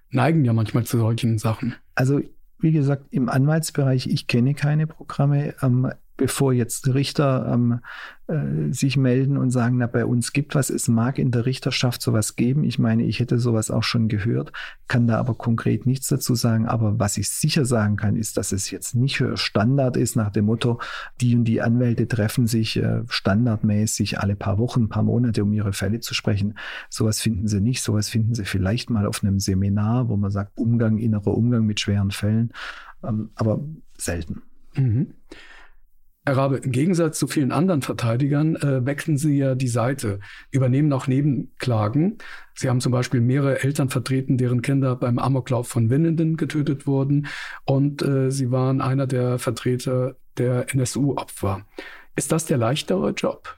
neigen ja manchmal zu solchen Sachen. Also wie gesagt, im Anwaltsbereich, ich kenne keine Programme. Ähm, bevor jetzt Richter ähm, äh, sich melden und sagen, na, bei uns gibt was. Es mag in der Richterschaft sowas geben. Ich meine, ich hätte sowas auch schon gehört, kann da aber konkret nichts dazu sagen. Aber was ich sicher sagen kann, ist, dass es jetzt nicht Standard ist nach dem Motto, die und die Anwälte treffen sich äh, standardmäßig alle paar Wochen, paar Monate, um ihre Fälle zu sprechen. Sowas finden sie nicht. Sowas finden sie vielleicht mal auf einem Seminar, wo man sagt, Umgang, innerer Umgang mit schweren Fällen. Ähm, aber selten. Mhm. Herr Rabe, im Gegensatz zu vielen anderen Verteidigern äh, wechseln Sie ja die Seite, übernehmen auch Nebenklagen. Sie haben zum Beispiel mehrere Eltern vertreten, deren Kinder beim Amoklauf von Winnenden getötet wurden. Und äh, Sie waren einer der Vertreter der NSU-Opfer. Ist das der leichtere Job?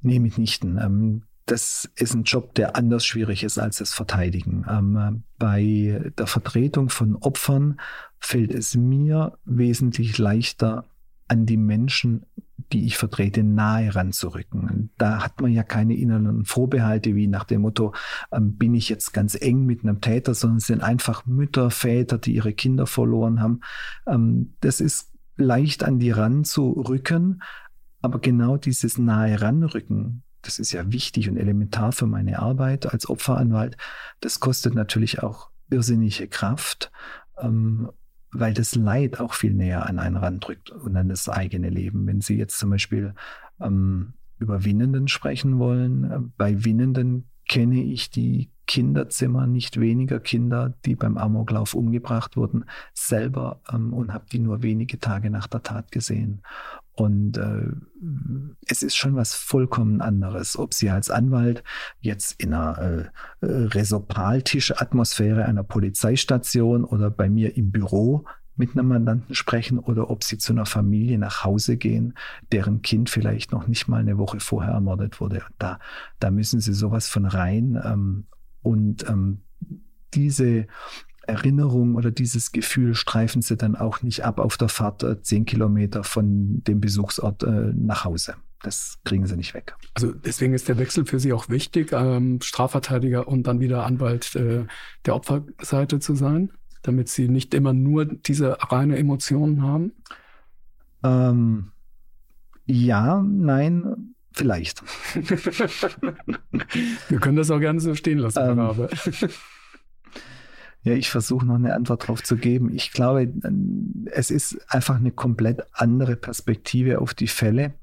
Nee, mitnichten. Ähm, das ist ein Job, der anders schwierig ist als das Verteidigen. Ähm, bei der Vertretung von Opfern fällt es mir wesentlich leichter, an die Menschen, die ich vertrete, nahe ranzurücken. Da hat man ja keine inneren Vorbehalte wie nach dem Motto, ähm, bin ich jetzt ganz eng mit einem Täter, sondern es sind einfach Mütter, Väter, die ihre Kinder verloren haben. Ähm, das ist leicht an die ranzurücken, aber genau dieses nahe ranrücken, das ist ja wichtig und elementar für meine Arbeit als Opferanwalt, das kostet natürlich auch irrsinnige Kraft. Ähm, weil das Leid auch viel näher an einen randrückt und an das eigene Leben. Wenn Sie jetzt zum Beispiel ähm, über Winnenden sprechen wollen, äh, bei Winnenden kenne ich die Kinderzimmer nicht weniger Kinder, die beim Amoklauf umgebracht wurden, selber ähm, und habe die nur wenige Tage nach der Tat gesehen. Und äh, es ist schon was vollkommen anderes, ob Sie als Anwalt jetzt in einer äh, Resopaltisch-Atmosphäre einer Polizeistation oder bei mir im Büro mit einem Mandanten sprechen oder ob sie zu einer Familie nach Hause gehen, deren Kind vielleicht noch nicht mal eine Woche vorher ermordet wurde. Da, da müssen sie sowas von rein. Ähm, und ähm, diese Erinnerung oder dieses Gefühl streifen sie dann auch nicht ab auf der Fahrt äh, zehn Kilometer von dem Besuchsort äh, nach Hause. Das kriegen sie nicht weg. Also deswegen ist der Wechsel für Sie auch wichtig, ähm, Strafverteidiger und dann wieder Anwalt äh, der Opferseite zu sein, damit Sie nicht immer nur diese reine Emotionen haben? Ähm, ja, nein, vielleicht. <laughs> Wir können das auch gerne so stehen lassen, ähm, Rabe. Ja, ich versuche noch eine Antwort darauf zu geben. Ich glaube, es ist einfach eine komplett andere Perspektive auf die Fälle.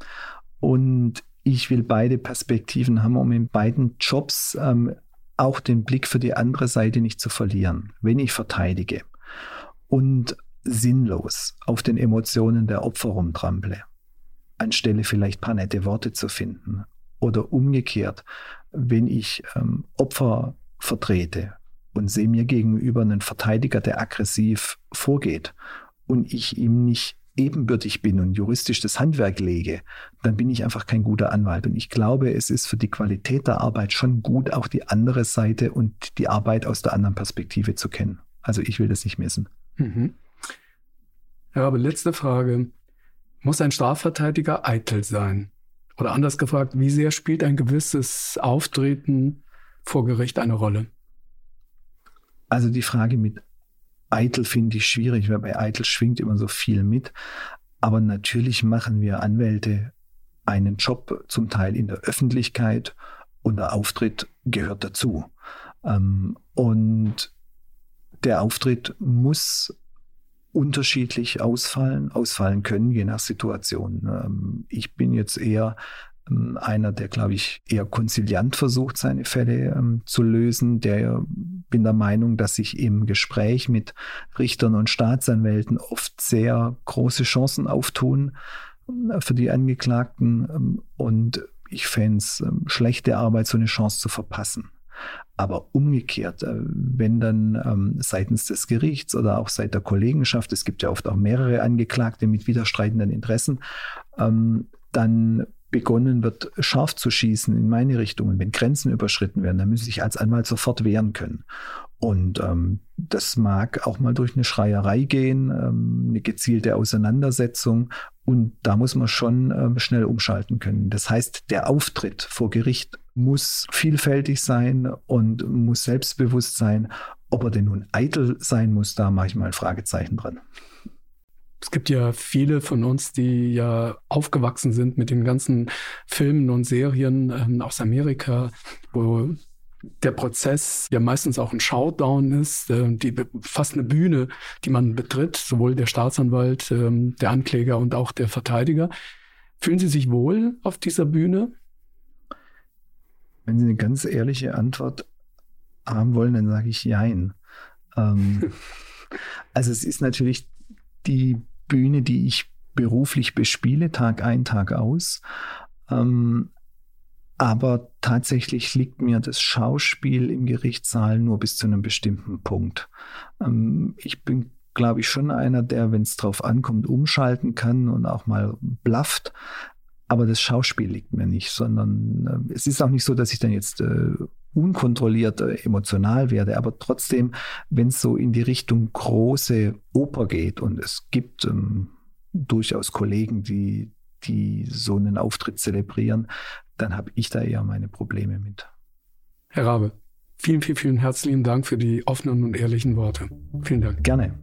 Und ich will beide Perspektiven haben, um in beiden Jobs ähm, auch den Blick für die andere Seite nicht zu verlieren, wenn ich verteidige und sinnlos auf den Emotionen der Opfer rumtrample, anstelle vielleicht paar nette Worte zu finden. Oder umgekehrt, wenn ich ähm, Opfer vertrete und sehe mir gegenüber einen Verteidiger, der aggressiv vorgeht und ich ihm nicht ebenbürtig bin und juristisch das Handwerk lege, dann bin ich einfach kein guter Anwalt. Und ich glaube, es ist für die Qualität der Arbeit schon gut, auch die andere Seite und die Arbeit aus der anderen Perspektive zu kennen. Also ich will das nicht missen. Mhm. Ja, aber letzte Frage. Muss ein Strafverteidiger eitel sein? Oder anders gefragt, wie sehr spielt ein gewisses Auftreten vor Gericht eine Rolle? Also die Frage mit eitel finde ich schwierig, weil bei eitel schwingt immer so viel mit. Aber natürlich machen wir Anwälte einen Job zum Teil in der Öffentlichkeit und der Auftritt gehört dazu. Ähm, und der Auftritt muss unterschiedlich ausfallen, ausfallen können, je nach Situation. Ähm, ich bin jetzt eher einer, der, glaube ich, eher konziliant versucht, seine Fälle ähm, zu lösen. Der bin der Meinung, dass sich im Gespräch mit Richtern und Staatsanwälten oft sehr große Chancen auftun äh, für die Angeklagten. Ähm, und ich fände es ähm, schlechte Arbeit, so eine Chance zu verpassen. Aber umgekehrt, äh, wenn dann ähm, seitens des Gerichts oder auch seit der Kollegenschaft, es gibt ja oft auch mehrere Angeklagte mit widerstreitenden Interessen, ähm, dann begonnen wird, scharf zu schießen in meine Richtung wenn Grenzen überschritten werden, dann muss ich als Anwalt sofort wehren können. Und ähm, das mag auch mal durch eine Schreierei gehen, ähm, eine gezielte Auseinandersetzung. Und da muss man schon ähm, schnell umschalten können. Das heißt, der Auftritt vor Gericht muss vielfältig sein und muss selbstbewusst sein. Ob er denn nun eitel sein muss, da mache ich mal ein Fragezeichen dran. Es gibt ja viele von uns, die ja aufgewachsen sind mit den ganzen Filmen und Serien ähm, aus Amerika, wo der Prozess ja meistens auch ein Showdown ist, äh, die fast eine Bühne, die man betritt, sowohl der Staatsanwalt, äh, der Ankläger und auch der Verteidiger. Fühlen Sie sich wohl auf dieser Bühne? Wenn Sie eine ganz ehrliche Antwort haben wollen, dann sage ich Jein. Ähm, <laughs> also es ist natürlich die Bühne, die ich beruflich bespiele, Tag ein, Tag aus. Ähm, aber tatsächlich liegt mir das Schauspiel im Gerichtssaal nur bis zu einem bestimmten Punkt. Ähm, ich bin, glaube ich, schon einer, der, wenn es drauf ankommt, umschalten kann und auch mal blafft. Aber das Schauspiel liegt mir nicht, sondern äh, es ist auch nicht so, dass ich dann jetzt äh, unkontrolliert äh, emotional werde, aber trotzdem, wenn es so in die Richtung große Oper geht und es gibt ähm, durchaus Kollegen, die, die so einen Auftritt zelebrieren, dann habe ich da eher meine Probleme mit. Herr Rabe, vielen, vielen, vielen herzlichen Dank für die offenen und ehrlichen Worte. Vielen Dank. Gerne.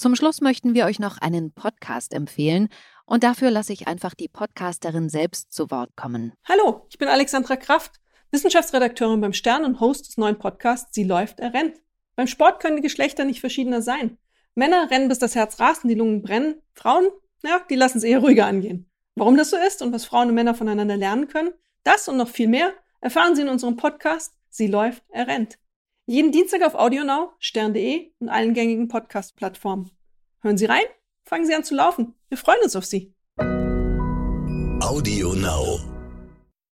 Zum Schluss möchten wir euch noch einen Podcast empfehlen und dafür lasse ich einfach die Podcasterin selbst zu Wort kommen. Hallo, ich bin Alexandra Kraft. Wissenschaftsredakteurin beim Stern und Host des neuen Podcasts Sie läuft, er rennt. Beim Sport können die Geschlechter nicht verschiedener sein. Männer rennen, bis das Herz rast und die Lungen brennen. Frauen, ja, die lassen es eher ruhiger angehen. Warum das so ist und was Frauen und Männer voneinander lernen können, das und noch viel mehr erfahren Sie in unserem Podcast Sie läuft, er rennt. Jeden Dienstag auf AudioNow, stern.de und allen gängigen Podcast-Plattformen. Hören Sie rein, fangen Sie an zu laufen. Wir freuen uns auf Sie. AudioNow.